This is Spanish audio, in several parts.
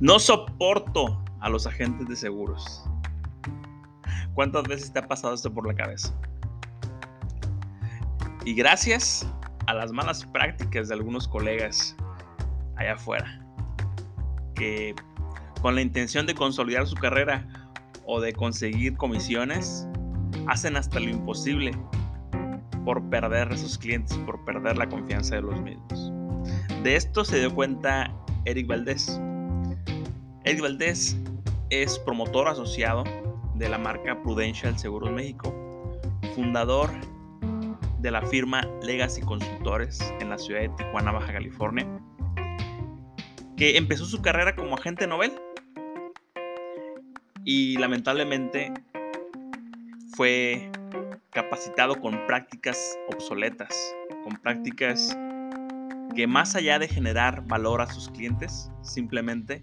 No soporto a los agentes de seguros. ¿Cuántas veces te ha pasado esto por la cabeza? Y gracias a las malas prácticas de algunos colegas allá afuera, que con la intención de consolidar su carrera o de conseguir comisiones, hacen hasta lo imposible por perder a sus clientes, por perder la confianza de los mismos. De esto se dio cuenta Eric Valdés. Eric Valdés es promotor asociado de la marca Prudential Seguros México, fundador de la firma Legacy Consultores en la ciudad de Tijuana, Baja California, que empezó su carrera como agente novel y lamentablemente fue capacitado con prácticas obsoletas, con prácticas que más allá de generar valor a sus clientes, simplemente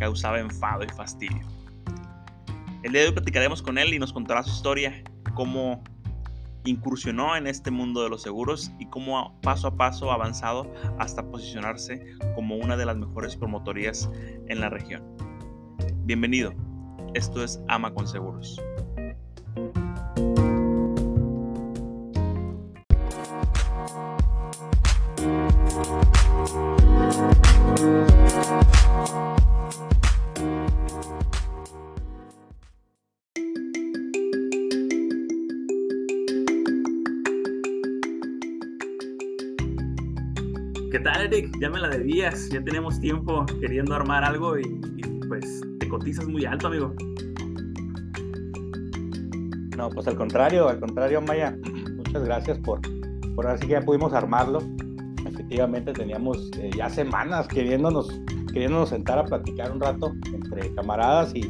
causaba enfado y fastidio. El día de hoy platicaremos con él y nos contará su historia, cómo incursionó en este mundo de los seguros y cómo paso a paso ha avanzado hasta posicionarse como una de las mejores promotorías en la región. Bienvenido, esto es Ama con Seguros. Ya tenemos tiempo queriendo armar algo y, pues te cotizas muy alto, amigo. No, pues al contrario, al contrario, Maya. Muchas gracias por, por así que ya pudimos armarlo. Efectivamente, teníamos eh, ya semanas queriéndonos, queriéndonos sentar a platicar un rato entre camaradas y,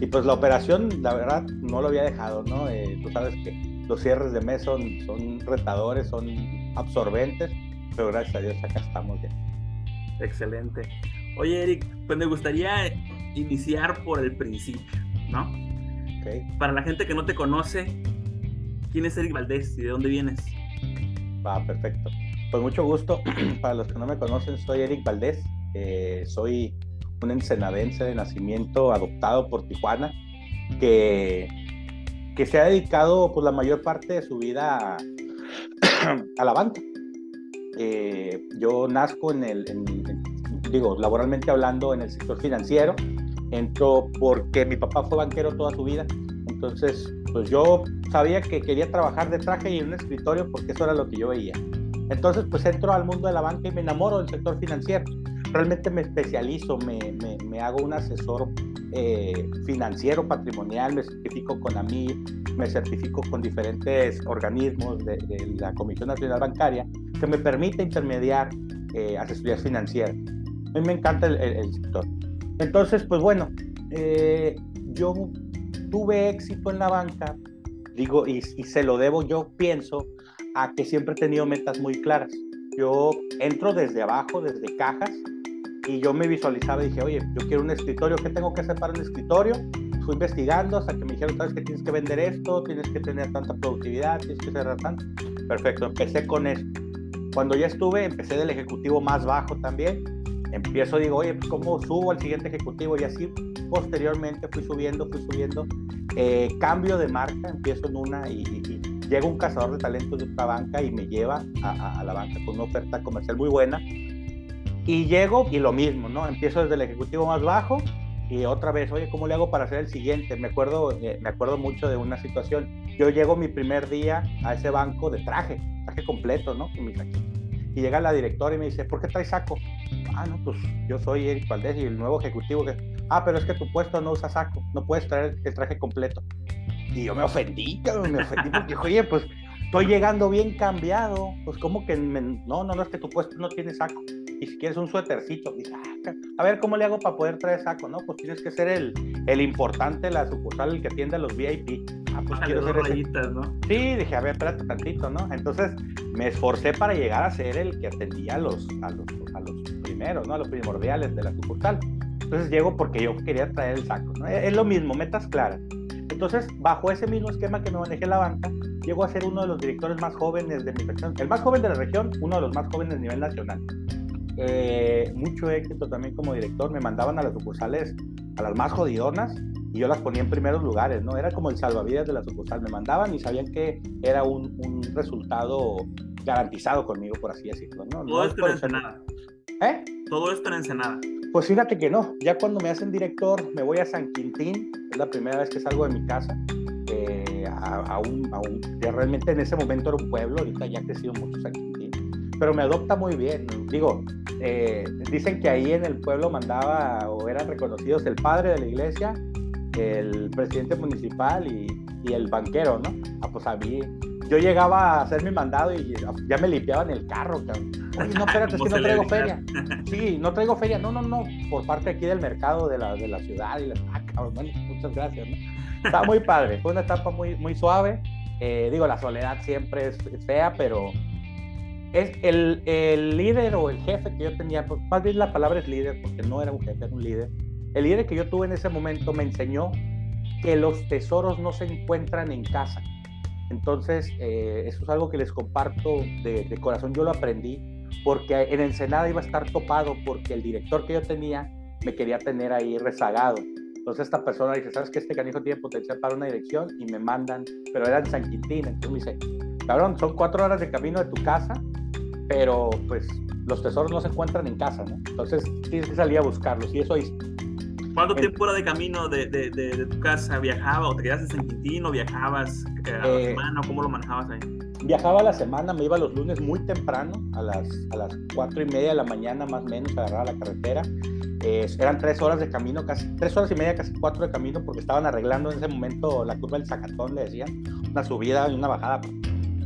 y pues la operación, la verdad, no lo había dejado, ¿no? Eh, tú sabes que los cierres de mes son, son retadores, son absorbentes pero gracias a Dios acá estamos ya. Excelente. Oye, Eric, pues me gustaría iniciar por el principio, ¿no? Okay. Para la gente que no te conoce, ¿quién es Eric Valdés y de dónde vienes? Va, perfecto. Pues mucho gusto. Para los que no me conocen, soy Eric Valdés. Eh, soy un ensenadense de nacimiento adoptado por Tijuana, que, que se ha dedicado pues, la mayor parte de su vida a, a la banca eh, yo nazco en el, digo, laboralmente hablando, en el sector financiero. Entro porque mi papá fue banquero toda su vida. Entonces, pues yo sabía que quería trabajar de traje y en un escritorio porque eso era lo que yo veía. Entonces, pues entro al mundo de la banca y me enamoro del sector financiero. Realmente me especializo, me, me, me hago un asesor eh, financiero patrimonial, me certifico con AMI, me certifico con diferentes organismos de, de la Comisión Nacional Bancaria que me permite intermediar eh, asesorías financieras. A mí me encanta el, sector. Entonces, pues bueno, eh, yo tuve éxito en la banca, digo, y, y, se lo debo, yo pienso, a que siempre he tenido metas muy claras. Yo entro desde abajo, desde cajas, y yo me visualizaba y dije, oye, yo quiero un escritorio, ¿qué tengo que hacer para un escritorio? Fui investigando hasta que me dijeron, sabes que tienes que vender esto, tienes que tener tanta productividad, tienes que cerrar tanto. Perfecto, empecé con eso. Cuando ya estuve, empecé del ejecutivo más bajo también. Empiezo, digo, oye, pues cómo subo al siguiente ejecutivo y así posteriormente fui subiendo, fui subiendo. Eh, cambio de marca, empiezo en una y, llega un cazador de talentos de otra banca y me lleva a, a, la banca con una oferta comercial muy buena. Y llego y lo mismo, ¿no? Empiezo desde el ejecutivo más bajo y otra vez, oye, ¿cómo le hago para hacer el siguiente? Me acuerdo, eh, me acuerdo mucho de una situación. Yo llego mi primer día a ese banco de traje, traje completo, ¿no? Con mi Y llega la directora y me dice, ¿por qué traes saco? Ah, no, pues yo soy Eric Valdés y el nuevo ejecutivo. Que... Ah, pero es que tu puesto no usa saco, no puedes traer el traje completo. Y yo me ofendí, me ofendí porque, oye, pues estoy llegando bien cambiado. Pues, como que me... no, no, no, es que tu puesto no tiene saco y si quieres un suétercito, dice, ah, a ver cómo le hago para poder traer saco, ¿no? Pues tienes que ser el, el importante, la sucursal, el que atiende a los VIP. Ah, pues quiero ser rayitas, ¿no? Sí, dije, a ver, espérate tantito, ¿no? Entonces me esforcé para llegar a ser el que atendía a los, a los, a los primeros, ¿no? A los primordiales de la sucursal. Entonces llego porque yo quería traer el saco, ¿no? Es lo mismo, metas claras. Entonces, bajo ese mismo esquema que me manejé la banca, llego a ser uno de los directores más jóvenes de mi región, el más joven de la región, uno de los más jóvenes a nivel nacional. Eh, mucho éxito también como director. Me mandaban a las sucursales, a las más jodidonas, y yo las ponía en primeros lugares, ¿no? Era como el salvavidas de la sucursal. Me mandaban y sabían que era un, un resultado garantizado conmigo, por así decirlo, ¿no? Todo no esto en Ensenada. ¿Eh? Todo esto en Ensenada. Pues fíjate que no. Ya cuando me hacen director, me voy a San Quintín. Es la primera vez que salgo de mi casa. Eh, a, un, a un, que realmente en ese momento era un pueblo. Ahorita ya ha crecido mucho San Quintín. Pero me adopta muy bien. Digo, eh, dicen que ahí en el pueblo mandaba o eran reconocidos el padre de la iglesia, el presidente municipal y, y el banquero, ¿no? Ah, pues a mí yo llegaba a hacer mi mandado y ya me limpiaban el carro, cabrón. Oye, no, espérate, es que no traigo feria. Sí, no traigo feria. No, no, no, por parte aquí del mercado de la, de la ciudad. Y la, ah, cabrón, muchas gracias. ¿no? Está muy padre, fue una etapa muy, muy suave. Eh, digo, la soledad siempre es, fea, pero es el, el, líder o el jefe que yo tenía, pues, más bien la palabra es líder, porque no era un jefe, era un líder. El líder que yo tuve en ese momento me enseñó que los tesoros no se encuentran en casa, entonces, eh, eso es algo que les comparto de, corazón. Yo lo aprendí porque en Ensenada iba a estar topado porque el director que yo tenía me quería tener ahí rezagado. Entonces esta persona dice, ¿sabes que este canijo tiene potencial para una dirección? Y me mandan, pero era en San Quintín. Entonces me dice, cabrón, son cuatro horas de camino de tu casa, pero pues los tesoros no se encuentran en casa, ¿no? Entonces tienes que salir a buscarlos. Y eso hice. ¿Cuánto tiempo era de camino de, de, de, tu casa? ¿Viajaba o te quedaste en San Quintín o viajabas eh, a la eh, semana? ¿Cómo lo manejabas ahí? Viajaba a la semana, me iba los lunes muy temprano, a las, a las cuatro y media de la mañana más o menos, agarraba la carretera. Eh, eran tres horas de camino, casi tres horas y media, casi cuatro de camino, porque estaban arreglando en ese momento la curva del Zacatón, le decían, una subida y una bajada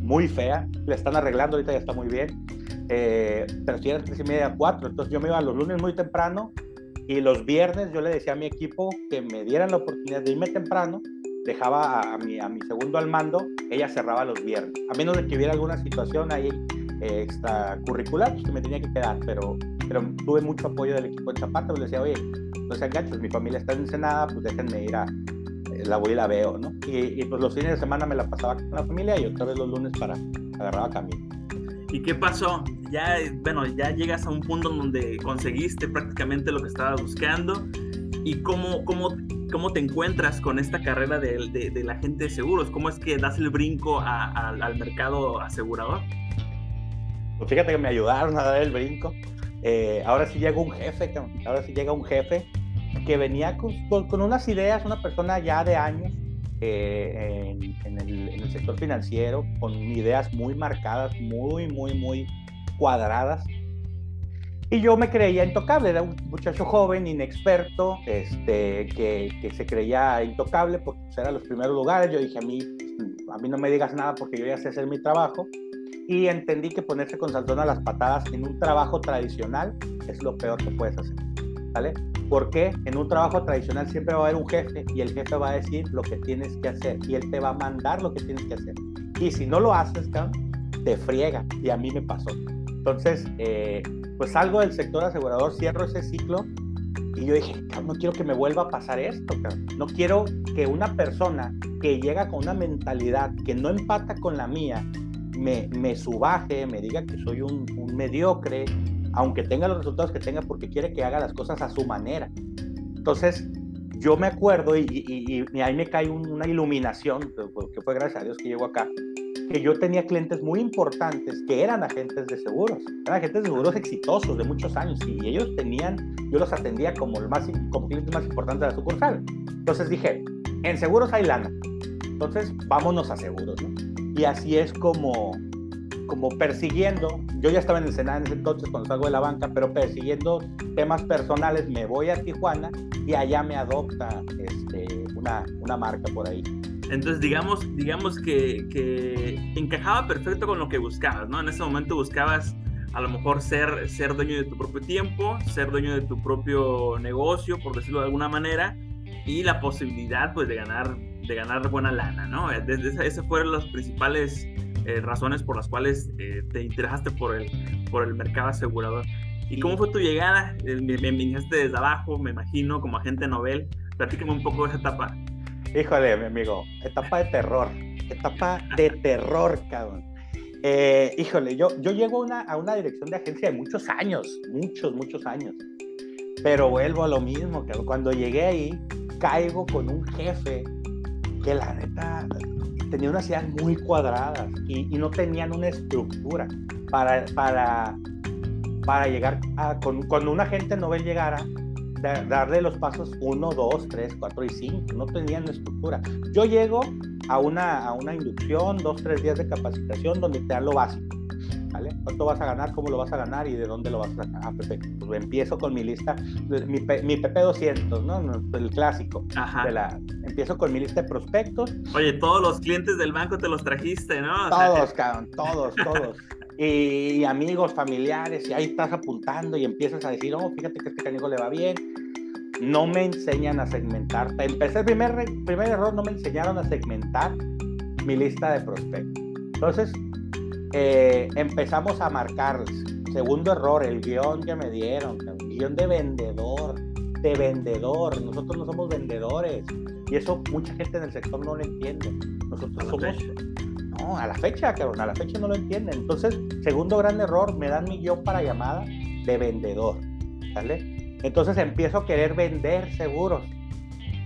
muy fea. Le están arreglando, ahorita ya está muy bien. pero si eran tres y media, cuatro. Entonces yo me iba los lunes muy temprano, y los viernes yo le decía a mi equipo que me dieran la oportunidad de irme temprano, dejaba a, mi, a mi segundo al mando, ella cerraba los viernes. A menos de que hubiera alguna situación ahí eh, extracurricular, pues que me tenía que quedar, pero, pero tuve mucho apoyo del equipo en Zapata, pues le decía, oye, no sean gachos, mi familia está en Ensenada, pues déjenme ir a, eh, la voy y la veo, ¿no? Y, y, pues los fines de semana me la pasaba con la familia y otra vez los lunes para agarrar camino. ¿Y qué pasó? Ya, bueno, ya llegas a un punto donde conseguiste prácticamente lo que estabas buscando. ¿Y cómo, cómo, cómo te encuentras con esta carrera de, de, la gente de seguros? ¿Cómo es que das el brinco al mercado asegurador? Pues fíjate que me ayudaron a dar el brinco. Eh, ahora sí llega un jefe, ahora sí llega un jefe que venía con, con, unas ideas, una persona ya de años, eh, en, el, sector financiero con ideas muy marcadas, muy, muy, muy cuadradas. Y yo me creía intocable, era un muchacho joven, inexperto, este, que, que se creía intocable porque pues, eran los primeros lugares. Yo dije, a mí, a mí no me digas nada porque yo ya sé hacer mi trabajo. Y entendí que ponerse con saltón a las patadas en un trabajo tradicional es lo peor que puedes hacer. ¿Vale? Porque en un trabajo tradicional siempre va a haber un jefe y el jefe va a decir lo que tienes que hacer y él te va a mandar lo que tienes que hacer. Y si no lo haces, te friega. Y a mí me pasó. Entonces, eh, pues salgo del sector asegurador, cierro ese ciclo y yo dije, no quiero que me vuelva a pasar esto, no quiero que una persona que llega con una mentalidad que no empata con la mía, me, me subaje, me diga que soy un, un mediocre, aunque tenga los resultados que tenga, porque quiere que haga las cosas a su manera. Entonces, yo me acuerdo y, y, ahí me cae una iluminación, que fue gracias a Dios que llegó acá, que yo tenía clientes muy importantes que eran agentes de seguros, eran agentes de seguros exitosos de muchos años y ellos tenían, yo los atendía como, el más, como clientes más importantes de la sucursal. Entonces dije, en seguros hay lana, entonces vámonos a seguros. Y así es como, como persiguiendo, yo ya estaba en el Senado en ese entonces cuando salgo de la banca, pero persiguiendo temas personales me voy a Tijuana y allá me adopta este, una, una marca por ahí. Entonces, digamos, digamos que, que, encajaba perfecto con lo que buscabas, ¿no? En ese momento buscabas a lo mejor ser, ser dueño de tu propio tiempo, ser dueño de tu propio negocio, por decirlo de alguna manera, y la posibilidad, pues, de ganar, de ganar buena lana, ¿no? Desde esas fueron las principales eh, razones por las cuales eh, te interesaste por el, por el mercado asegurador. ¿Y cómo fue tu llegada? Eh, me, me desde abajo, me imagino, como agente novel. Platícame un poco de esa etapa. Híjole, mi amigo, etapa de terror, etapa de terror, cabrón. Eh, híjole, yo, yo llego a una, a una dirección de agencia de muchos años, muchos, muchos años. Pero vuelvo a lo mismo, que cuando llegué ahí, caigo con un jefe que la neta tenía unas ideas muy cuadradas y, y no tenían una estructura para, para, para llegar a, con, cuando un agente novel llegara, darle los pasos 1, 2, 3, 4 y 5. No tenían estructura. Yo llego a una, a una inducción, 2, 3 días de capacitación donde te dan lo básico. ¿Vale? ¿Cuánto vas a ganar? ¿Cómo lo vas a ganar? ¿Y de dónde lo vas a sacar? Ah, perfecto. Pues empiezo con mi lista, mi, mi PP200, ¿no? El clásico. Ajá. De la, empiezo con mi lista de prospectos. Oye, todos los clientes del banco te los trajiste, ¿no? O todos, sea... cabrón, todos, todos. y, amigos, familiares, y ahí estás apuntando y empiezas a decir, oh, fíjate que este canijo le va bien. No me enseñan a segmentar. Empecé el primer, primer error, no me enseñaron a segmentar mi lista de prospectos. Entonces, eh, empezamos a marcarles. Segundo error, el guion que me dieron, guion de vendedor, de vendedor. Nosotros no somos vendedores. Y eso mucha gente en el sector no lo entiende. Nosotros somos... No, a la fecha, cabrón, a la fecha no lo entienden. Entonces, segundo gran error, me dan mi guion para llamada de vendedor. ¿Sale? Entonces empiezo a querer vender seguros.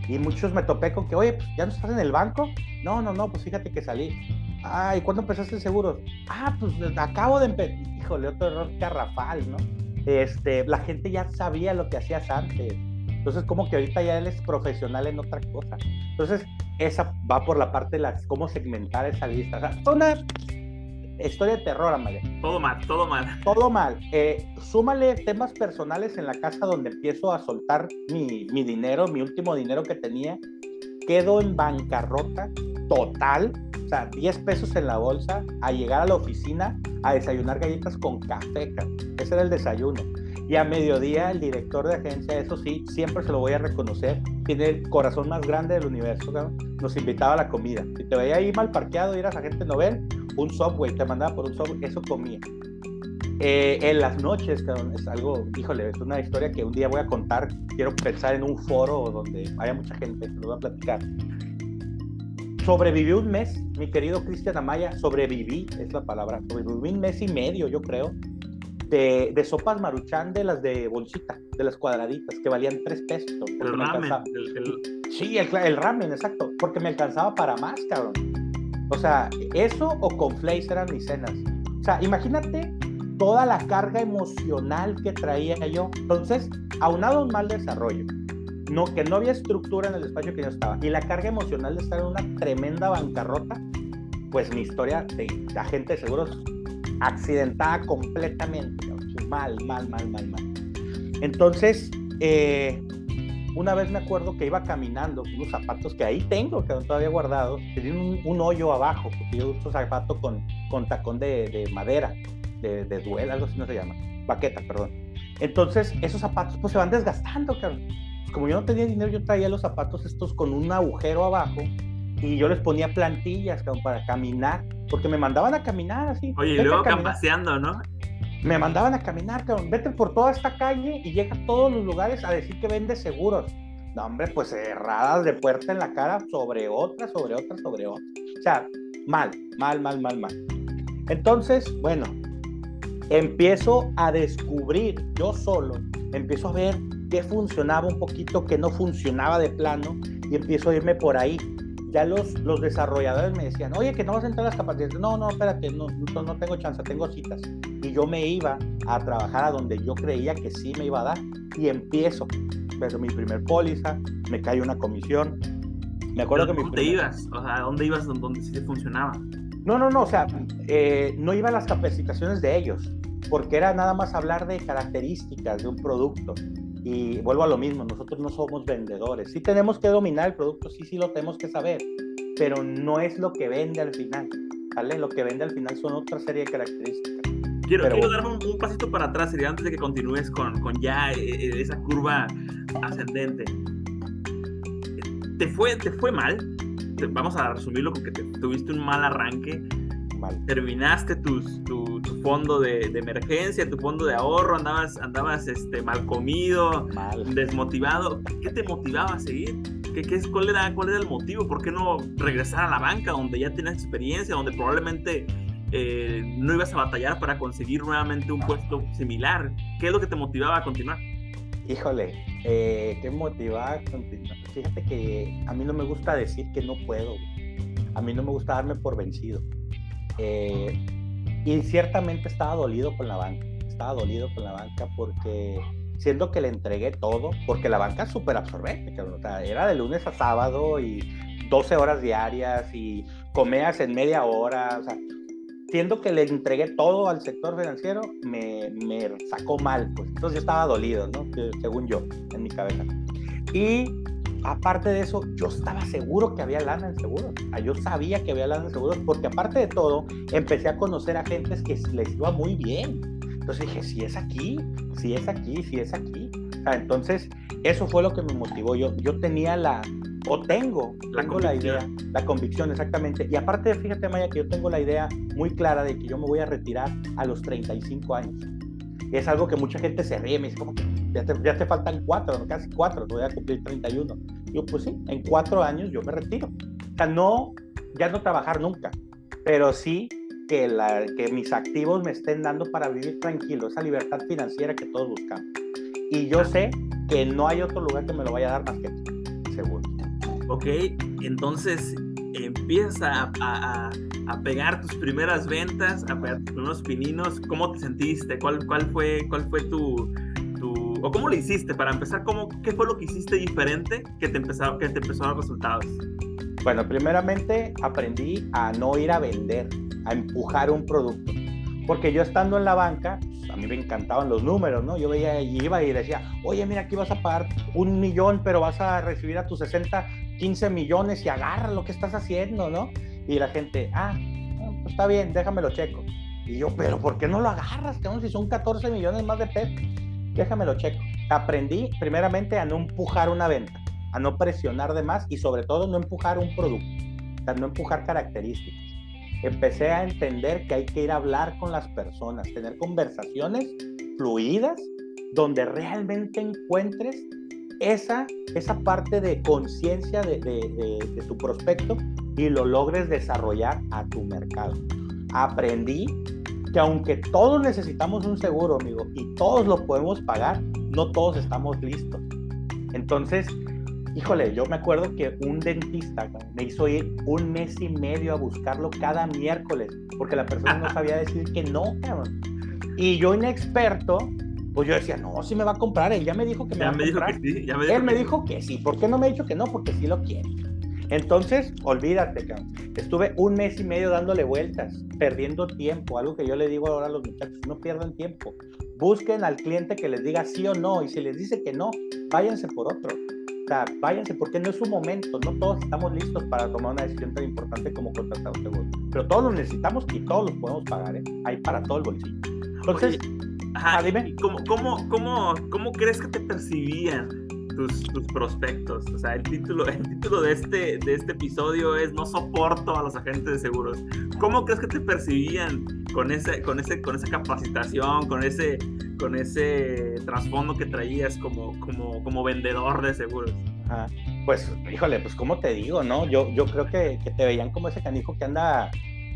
Y muchos me topé con que, oye, pues ya no estás en el banco. No, no, no, pues fíjate que salí. Ay, ¿cuándo empezaste el seguro? Ah, pues acabo de empezar. Híjole, otro error garrafal, ¿no? Este, la gente ya sabía lo que hacías antes. Entonces, como que ahorita ya eres profesional en otra cosa. Entonces, esa va por la parte de la, cómo segmentar esa lista. O sea, una historia de terror, Amalia. Todo mal, todo mal. Todo mal. Eh, súmale temas personales en la casa donde empiezo a soltar mi, mi dinero, mi último dinero que tenía. Quedo en bancarrota total. O sea, 10 pesos en la bolsa a llegar a la oficina a desayunar galletas con café. Ese era el desayuno. Y a mediodía el director de agencia, eso sí, siempre se lo voy a reconocer, tiene el corazón más grande del universo, ¿no? nos invitaba a la comida. Si te veía ahí mal parqueado eras agente novel, un subway, te mandaba por un subway, eso comía. Eh, en las noches, cabrón, es algo, híjole, es una historia que un día voy a contar. Quiero pensar en un foro donde haya mucha gente, lo voy a platicar. Sobreviví un mes, mi querido Cristian Amaya, sobreviví, es la palabra, sobreviví un mes y medio, yo creo, de, de, sopas maruchan de las de bolsita, de las cuadraditas, que valían tres pesos. El ramen. El, el... Sí, el, el, ramen, exacto, porque me alcanzaba para más, cabrón. O sea, eso o con flakes eran mis cenas. O sea, imagínate toda la carga emocional que traía yo. Entonces, aunado a un mal desarrollo, no, que no había estructura en el espacio que yo estaba, y la carga emocional de estar en una tremenda bancarrota, pues mi historia de agente de seguros accidentada completamente, mal, mal, mal, mal, mal. Entonces, eh, una vez me acuerdo que iba caminando con unos zapatos que ahí tengo, que todavía guardados, tenían un, un, hoyo abajo, porque yo uso zapato con, con tacón de, de madera, de, de, duel, algo así no se llama, baqueta, perdón. Entonces, esos zapatos pues se van desgastando, cabrón. Como yo no tenía dinero, yo traía los zapatos estos con un agujero abajo y yo les ponía plantillas cabrón, para caminar, porque me mandaban a caminar así. Oye, y luego paseando, ¿no? Me mandaban a caminar, cabrón. Vete por toda esta calle y llega a todos los lugares a decir que vende seguros. No, hombre, pues cerradas de puerta en la cara sobre otra, sobre otra, sobre otra. O sea, mal, mal, mal, mal, mal. Entonces, bueno, empiezo a descubrir yo solo, empiezo a ver qué funcionaba un poquito, qué no funcionaba de plano y empiezo a irme por ahí ya los, los desarrolladores me decían, oye, que no vas a entrar a las capacidades. No, no, espérate, no, no, no tengo chance, tengo citas. Y yo me iba a trabajar a donde yo creía que sí me iba a dar. Y empiezo, pero mi primer póliza, me cae una comisión. Me acuerdo que mi ¿Dónde primer... ibas? O sea, ¿dónde ibas donde sí te funcionaba? No, no, no, o sea, eh, no iba a las capacitaciones de ellos, porque era nada más hablar de características de un producto. Y vuelvo a lo mismo, nosotros no somos vendedores. Sí tenemos que dominar el producto, sí, sí lo tenemos que saber, pero no es lo que vende al final. ¿vale? Lo que vende al final son otra serie de características. Quiero, pero, quiero darme un, un, pasito para atrás, sería antes de que continúes con, con ya eh, esa curva ascendente. ¿Te fue, te fue mal? Vamos a resumirlo porque te, tuviste un mal arranque. Mal. Terminaste tus, tu, tu fondo de, de, emergencia, tu fondo de ahorro, andabas, andabas este, mal comido, mal. desmotivado. ¿Qué te motivaba a seguir? ¿Qué, qué es, cuál, era, ¿Cuál era el motivo? ¿Por qué no regresar a la banca donde ya tienes experiencia, donde probablemente eh, no ibas a batallar para conseguir nuevamente un puesto similar. ¿Qué es lo que te motivaba a continuar? Híjole, eh, ¿qué motivaba a continuar? Fíjate que a mí no me gusta decir que no puedo. A mí no me gusta darme por vencido. Eh, y ciertamente estaba dolido con la banca. Estaba dolido con la banca porque siendo que le entregué todo, porque la banca es súper absorbente, era de lunes a sábado y 12 horas diarias y comías en media hora, o sea, siendo que le entregué todo al sector financiero, me, me sacó mal, pues entonces yo estaba dolido, ¿no? Según yo, en mi cabeza. Y aparte de eso, yo estaba seguro que había lana en seguros. yo sabía que había lana en seguros porque aparte de todo, empecé a conocer a gentes que les iba muy bien. Entonces dije, si es aquí, si es aquí, si es aquí. entonces, eso fue lo que me motivó. Yo, yo tenía la, o tengo, la, tengo la idea, la convicción exactamente. Y aparte, fíjate, Maya, que yo tengo la idea muy clara de que yo me voy a retirar a los 35 años. Es algo que mucha gente se ríe, me dice, como que ya te, ya te faltan cuatro, casi cuatro, voy a cumplir 31. Yo, pues sí, en cuatro años yo me retiro. O sea, no, ya no trabajar nunca, pero sí que, la, que mis activos me estén dando para vivir tranquilo, esa libertad financiera que todos buscamos. Y yo sé que no hay otro lugar que me lo vaya a dar más que aquí, seguro. Ok, entonces empiezas a, a, a, pegar tus primeras ventas, a pegar tus primeros pininos. ¿Cómo te sentiste? ¿Cuál, cuál, fue, cuál fue tu, o cómo lo hiciste para empezar? ¿Cómo, ¿Qué fue lo que hiciste diferente que te empezó, que te empezó a dar resultados? Bueno, primeramente aprendí a no ir a vender, a empujar un producto. Porque yo estando en la banca, pues, a mí me encantaban los números, ¿no? Yo veía y iba y decía, oye, mira, aquí vas a pagar un millón, pero vas a recibir a tus 60 15 millones y agarra lo que estás haciendo, ¿no? Y la gente, ah, pues está bien, déjamelo checo. Y yo, pero ¿por qué no lo agarras? Si son 14 millones más de pesos, déjamelo checo. Aprendí primeramente a no empujar una venta, a no presionar de más y sobre todo no empujar un producto, a no empujar características. Empecé a entender que hay que ir a hablar con las personas, tener conversaciones fluidas donde realmente encuentres esa, esa parte de conciencia de, de, tu prospecto y lo logres desarrollar a tu mercado. Aprendí que aunque todos necesitamos un seguro, amigo, y todos lo podemos pagar, no todos estamos listos. Entonces, híjole, yo me acuerdo que un dentista me hizo ir un mes y medio a buscarlo cada miércoles, porque la persona no sabía decir que no, cabrón. Y yo inexperto, pues yo decía, no, sí me va a comprar, él ya me dijo que me va a comprar. Que sí, ya me dijo él me dijo que sí, ¿por qué no me ha dicho que no? Porque sí lo quiere. Entonces, olvídate, estuve un mes y medio dándole vueltas, perdiendo tiempo, algo que yo le digo ahora a los muchachos, no pierdan tiempo, busquen al cliente que les diga sí o no, y si les dice que no, váyanse por otro. O sea, váyanse porque no es su momento, no todos estamos listos para tomar una decisión tan importante como contratar un seguro. Pero todos lo necesitamos y todos los podemos pagar, ¿eh? Hay para todo el bolsillo. Entonces, Ajá, dime. ¿cómo, cómo, cómo, cómo crees que te percibían tus, tus, prospectos? O sea, el título, el título de, este, de este episodio es No soporto a los agentes de seguros. ¿Cómo crees que te percibían con, ese, con, ese, con esa capacitación, con ese, con ese trasfondo que traías como, como, como vendedor de seguros? Ajá. Pues, híjole, pues, ¿cómo te digo, no? Yo, yo creo que, que te veían como ese canijo que anda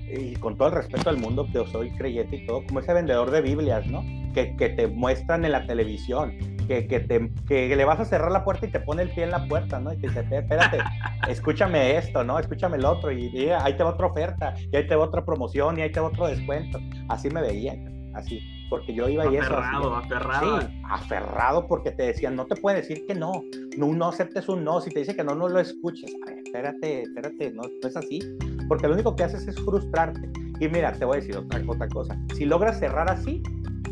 y con todo el respeto al mundo que soy creyente y todo, como ese vendedor de Biblias, ¿no? Que, que te muestran en la televisión, que, que, te, que le vas a cerrar la puerta y te pone el pie en la puerta, ¿no? Y te dice, espérate, escúchame esto, ¿no? Escúchame el otro, y, y, ahí te va otra oferta, y ahí te va otra promoción, y ahí te va otro descuento. Así me veían, así, porque yo iba y eso. Aferrado, aferrado. Sí, aferrado porque te decían, no te puede decir que no, no, no aceptes un no, si te dice que no, no lo escuches. A ver, espérate, espérate, no, no es así porque lo único que haces es frustrarte. Y mira, te voy a decir otra, otra cosa. Si logras cerrar así,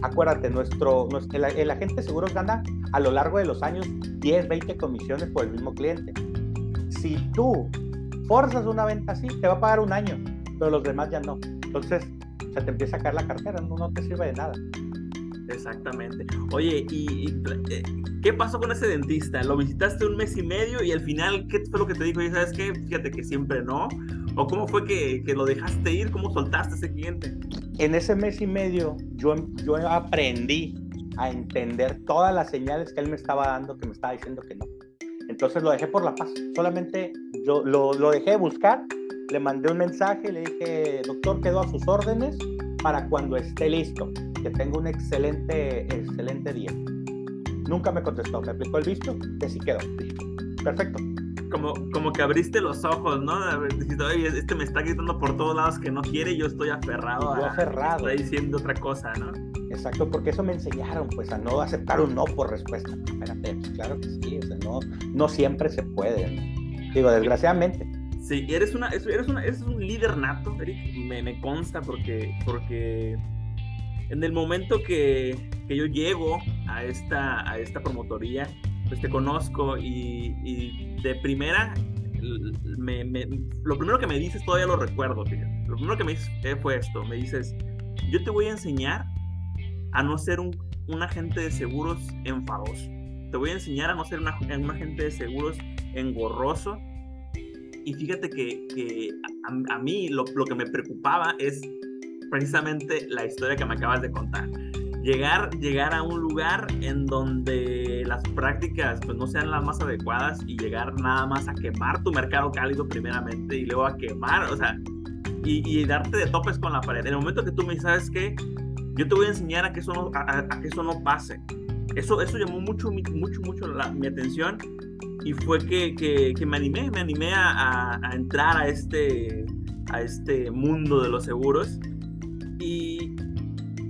acuérdate, nuestro, el, agente de seguros gana a lo largo de los años 10, 20 comisiones por el mismo cliente. Si tú forzas una venta así, te va a pagar un año, pero los demás ya no. Entonces, se te empieza a caer la cartera, no, no te sirve de nada. Exactamente. Oye, ¿y, eh, qué pasó con ese dentista? ¿Lo visitaste un mes y medio y al final qué fue lo que te dijo? Y sabes qué, fíjate que siempre no. ¿O cómo fue que, que, lo dejaste ir? ¿Cómo soltaste a ese cliente? En ese mes y medio yo, yo aprendí a entender todas las señales que él me estaba dando, que me estaba diciendo que no. Entonces lo dejé por la paz. Solamente yo lo, lo dejé buscar le mandé un mensaje, le dije, doctor, quedo a sus órdenes para cuando esté listo, que tenga un excelente, excelente día. Nunca me contestó, me aplicó el visto, que sí quedó. Perfecto. Como, como que abriste los ojos, ¿no? Dijiste, oye, este me está gritando por todos lados que no quiere y yo estoy aferrado. Yo aferrado. Está diciendo otra cosa, ¿no? Exacto, porque eso me enseñaron, pues, a no aceptar un no por respuesta. Espérate, pues, claro que sí, o sea, no, no siempre se puede. Digo, desgraciadamente. Sí, eres, una, eres, una, eres un líder nato, Eric, me, consta porque, porque en el momento que, que, yo llego a esta, a esta promotoría, pues te conozco y, y de primera, me, lo primero que me dices, todavía lo recuerdo, fíjate. Lo primero que me dices fue esto, me dices, yo te voy a enseñar a no ser un, un agente de seguros enfadoso. Te voy a enseñar a no ser un agente de seguros engorroso. Y fíjate que, que a, a, mí lo, lo que me preocupaba es precisamente la historia que me acabas de contar. Llegar, llegar a un lugar en donde las prácticas pues, no sean las más adecuadas y llegar nada más a quemar tu mercado cálido primeramente y luego a quemar, o sea, y, y darte de topes con la pared. En el momento que tú me sabes que yo te voy a enseñar a que eso no, a, a que eso no pase. Eso, eso llamó mucho, mucho, mucho la, mi atención y fue que, que, que, me animé, me animé a, a, entrar a este, a este mundo de los seguros. Y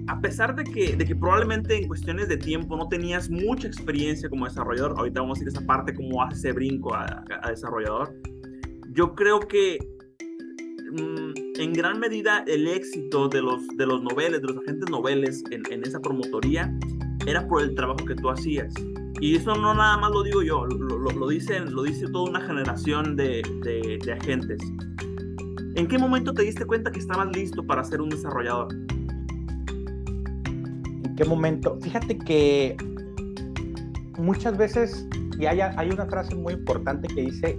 a pesar de que, de que probablemente en cuestiones de tiempo no tenías mucha experiencia como desarrollador, ahorita vamos a ir a esa parte, cómo hace ese brinco a, a desarrollador, yo creo que mmm, en gran medida el éxito de los, de los noveles, de los agentes noveles en, en esa promotoría, era por el trabajo que tú hacías. Y eso no nada más lo digo yo, lo, lo, dicen, lo dice toda una generación de, de, de, agentes. ¿En qué momento te diste cuenta que estabas listo para ser un desarrollador? ¿En qué momento? Fíjate que muchas veces, y hay, hay una frase muy importante que dice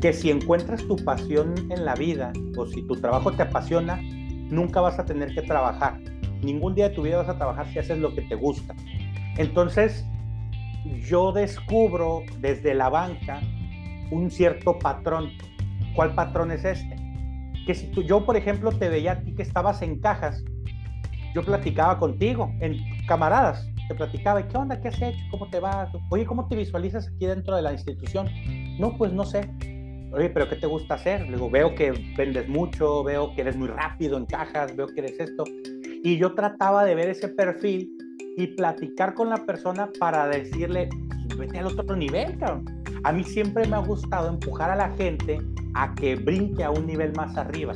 que si encuentras tu pasión en la vida o si tu trabajo te apasiona, nunca vas a tener que trabajar. Ningún día de tu vida vas a trabajar si haces lo que te gusta. Entonces, yo descubro desde la banca un cierto patrón. ¿Cuál patrón es este? Que si tú, yo, por ejemplo, te veía a ti que estabas en cajas, yo platicaba contigo, en camaradas, te platicaba, ¿qué onda? ¿Qué has hecho? ¿Cómo te va? Oye, ¿cómo te visualizas aquí dentro de la institución? No, pues no sé. Oye, pero ¿qué te gusta hacer? Luego veo que vendes mucho, veo que eres muy rápido en cajas, veo que eres esto. Y yo trataba de ver ese perfil y platicar con la persona para decirle, vete al otro nivel, cabrón. A mí siempre me ha gustado empujar a la gente a que brinque a un nivel más arriba.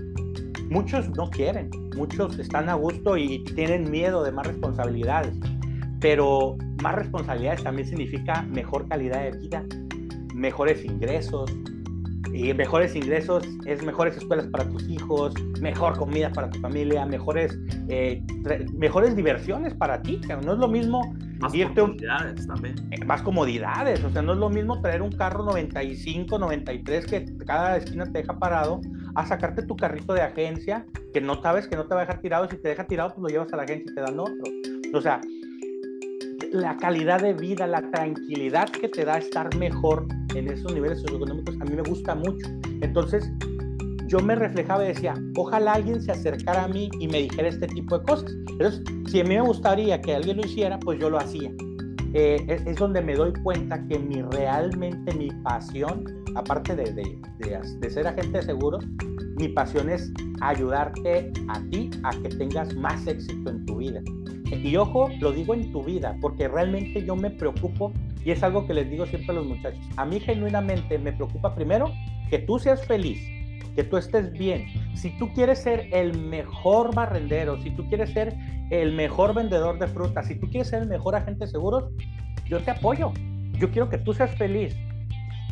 Muchos no quieren, muchos están a gusto y tienen miedo de más responsabilidades, pero más responsabilidades también significa mejor calidad de vida, mejores ingresos, y mejores ingresos es mejores escuelas para tus hijos, mejor comida para tu familia, mejores, eh, mejores diversiones para ti. No es lo mismo más irte comodidades un, también. Eh, más comodidades, o sea, no es lo mismo traer un carro 95, 93 que cada esquina te deja parado a sacarte tu carrito de agencia que no sabes que no te va a dejar tirado. Si te deja tirado, pues lo llevas a la agencia y te dan otro. O sea, la calidad de vida, la tranquilidad que te da estar mejor en esos niveles socioeconómicos, a mí me gusta mucho. Entonces, yo me reflejaba y decía, ojalá alguien se acercara a mí y me dijera este tipo de cosas. Entonces, si a mí me gustaría que alguien lo hiciera, pues yo lo hacía. Eh, es, donde me doy cuenta que mi, realmente mi pasión, aparte de, de, de, de ser agente de seguros, mi pasión es ayudarte a ti a que tengas más éxito en tu vida. Y ojo, lo digo en tu vida, porque realmente yo me preocupo y es algo que les digo siempre a los muchachos. A mí genuinamente me preocupa primero que tú seas feliz, que tú estés bien. Si tú quieres ser el mejor barrendero, si tú quieres ser el mejor vendedor de frutas, si tú quieres ser el mejor agente de seguros, yo te apoyo. Yo quiero que tú seas feliz.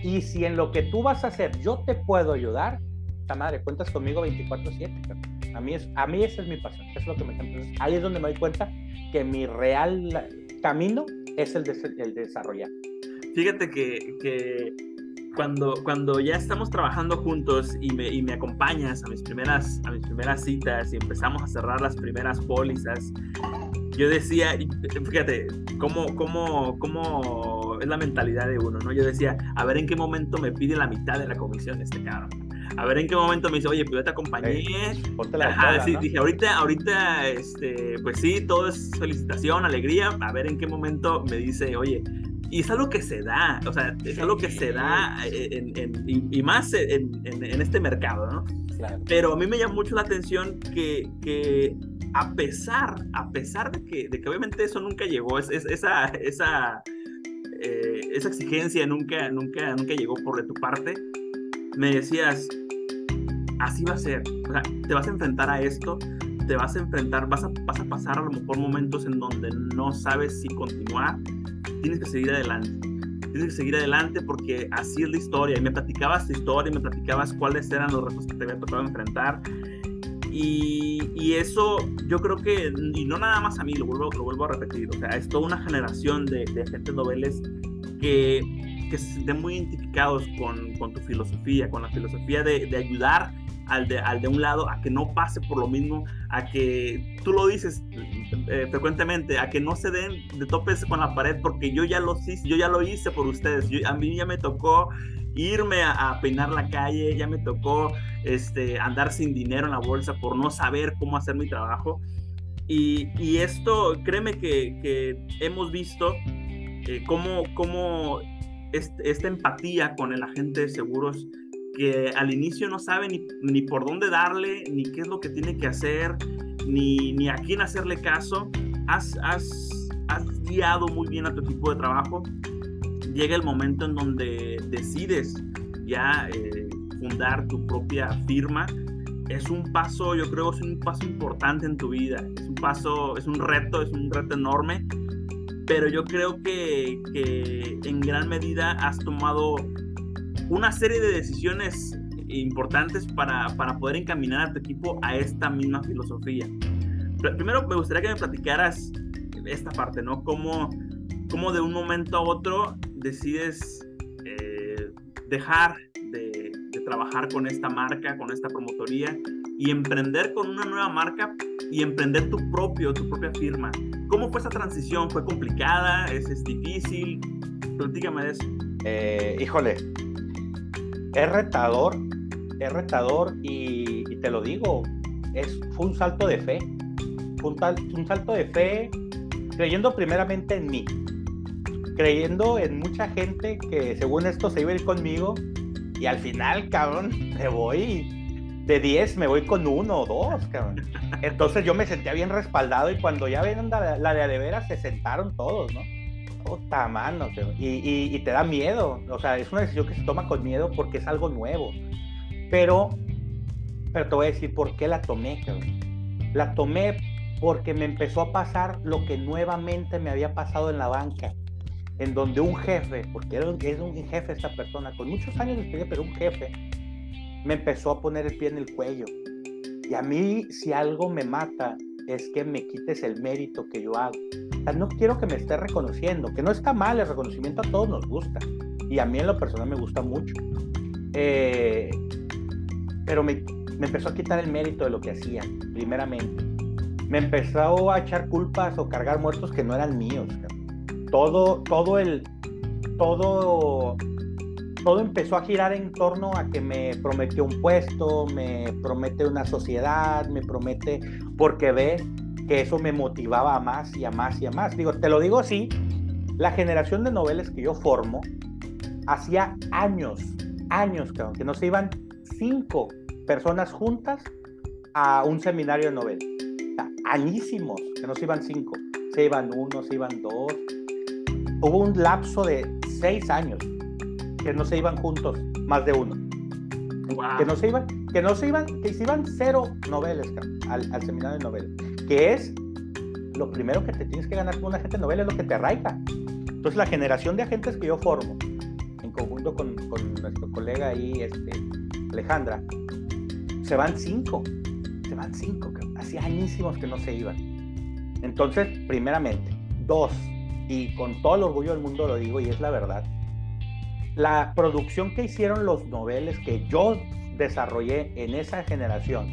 Y si en lo que tú vas a hacer yo te puedo ayudar, esta madre, cuentas conmigo 24/7. A mí, es, a mí esa es mi pasión, es lo que me Entonces, ahí es donde me doy cuenta que mi real camino es el de, el de desarrollar. Fíjate que, que, cuando, cuando ya estamos trabajando juntos y me, y me acompañas a mis, primeras, a mis primeras citas y empezamos a cerrar las primeras pólizas, yo decía, fíjate, cómo, cómo, cómo es la mentalidad de uno, ¿no? Yo decía, a ver en qué momento me pide la mitad de la comisión este cabrón a ver en qué momento me dice, oye, pues yo te acompañé. Ajá, sí, dije, ahorita, ahorita, este, pues sí, todo es felicitación, alegría. A ver en qué momento me dice, oye, y es algo que se da, o sea, es algo que se da en, y, más en, este mercado, ¿no? Pero a mí me llama mucho la atención que, que a pesar, a pesar de que, de que obviamente eso nunca llegó, es, esa, esa, eh, esa exigencia nunca, nunca, nunca llegó por de tu parte, me decías, así va a ser, o sea, te vas a enfrentar a esto, te vas a enfrentar, vas a, vas a pasar a lo mejor momentos en donde no sabes si continuar, tienes que seguir adelante. Tienes que seguir adelante porque así es la historia. Y me platicabas tu historia, y me platicabas cuáles eran los retos que te había tocado enfrentar. Y, y, eso yo creo que, y no nada más a mí, lo vuelvo, lo vuelvo a repetir, o sea, es toda una generación de, de agentes noveles que, que se sienten muy identificados con, con, tu filosofía, con la filosofía de, de ayudar al de, al de un lado a que no pase por lo mismo, a que tú lo dices eh, frecuentemente, a que no se den de topes con la pared porque yo ya lo yo ya lo hice por ustedes, a mí ya me tocó irme a, peinar la calle, ya me tocó este, andar sin dinero en la bolsa por no saber cómo hacer mi trabajo. Y, y esto, créeme que, que hemos visto eh, cómo, cómo esta empatía con el agente de seguros que al inicio no sabe ni, por dónde darle, ni qué es lo que tiene que hacer, ni, a quién hacerle caso. Has, has, has guiado muy bien a tu equipo de trabajo. Llega el momento en donde decides ya eh, fundar tu propia firma. Es un paso, yo creo, es un paso importante en tu vida. Es un paso, es un reto, es un reto enorme. Pero yo creo que en gran medida has tomado una serie de decisiones importantes para, para poder encaminar a tu equipo a esta misma filosofía. Primero me gustaría que me platicaras esta parte, ¿no? Cómo, cómo de un momento a otro decides eh, dejar de, trabajar con esta marca, con esta promotoría y emprender con una nueva marca y emprender tu propio, tu propia firma. ¿Cómo fue esa transición? ¿Fue complicada? ¿Es, es difícil? Platícame de eso. Eh, híjole, es retador, es retador y, te lo digo, es, fue un salto de fe, un, salto de fe creyendo primeramente en mí, creyendo en mucha gente que según esto se iba a ir conmigo y al final, cabrón, me voy de 10, me voy con uno o dos, cabrón. Entonces yo me sentía bien respaldado y cuando ya ven la, la de Adevera se sentaron todos, ¿no? Puta mano, y, y, te da miedo, o sea, es una decisión que se toma con miedo porque es algo nuevo, pero, pero te voy a decir por qué la tomé, La tomé porque me empezó a pasar lo que nuevamente me había pasado en la banca, en donde un jefe, porque era, es un jefe esta persona, con muchos años de experiencia, pero un jefe, me empezó a poner el pie en el cuello. Y a mí, si algo me mata, es que me quites el mérito que yo hago. No quiero que me esté reconociendo, que no está mal, el reconocimiento a todos nos gusta. Y a mí en lo personal me gusta mucho. Eh, pero me, me, empezó a quitar el mérito de lo que hacía, primeramente. Me empezó a echar culpas o cargar muertos que no eran míos. Todo, todo el, todo, todo empezó a girar en torno a que me prometió un puesto, me promete una sociedad, me promete, porque ve que eso me motivaba a más y a más y a más. Digo, te lo digo así, la generación de noveles que yo formo, hacía años, años, que no se iban cinco personas juntas a un seminario de novelas. añísimos, que no se iban cinco, se iban uno, se iban dos. Hubo un lapso de seis años que no se iban juntos, más de uno. Que no se iban, que no se iban, que se iban cero noveles al, al seminario de novelas es lo primero que te tienes que ganar con un agente novela es lo que te arraiga. Entonces la generación de agentes que yo formo, en conjunto con, nuestro colega ahí, este, Alejandra, se van cinco, se van cinco, hacía añísimos que no se iban. Entonces, primeramente, dos, y con todo el orgullo del mundo lo digo y es la verdad, la producción que hicieron los noveles que yo desarrollé en esa generación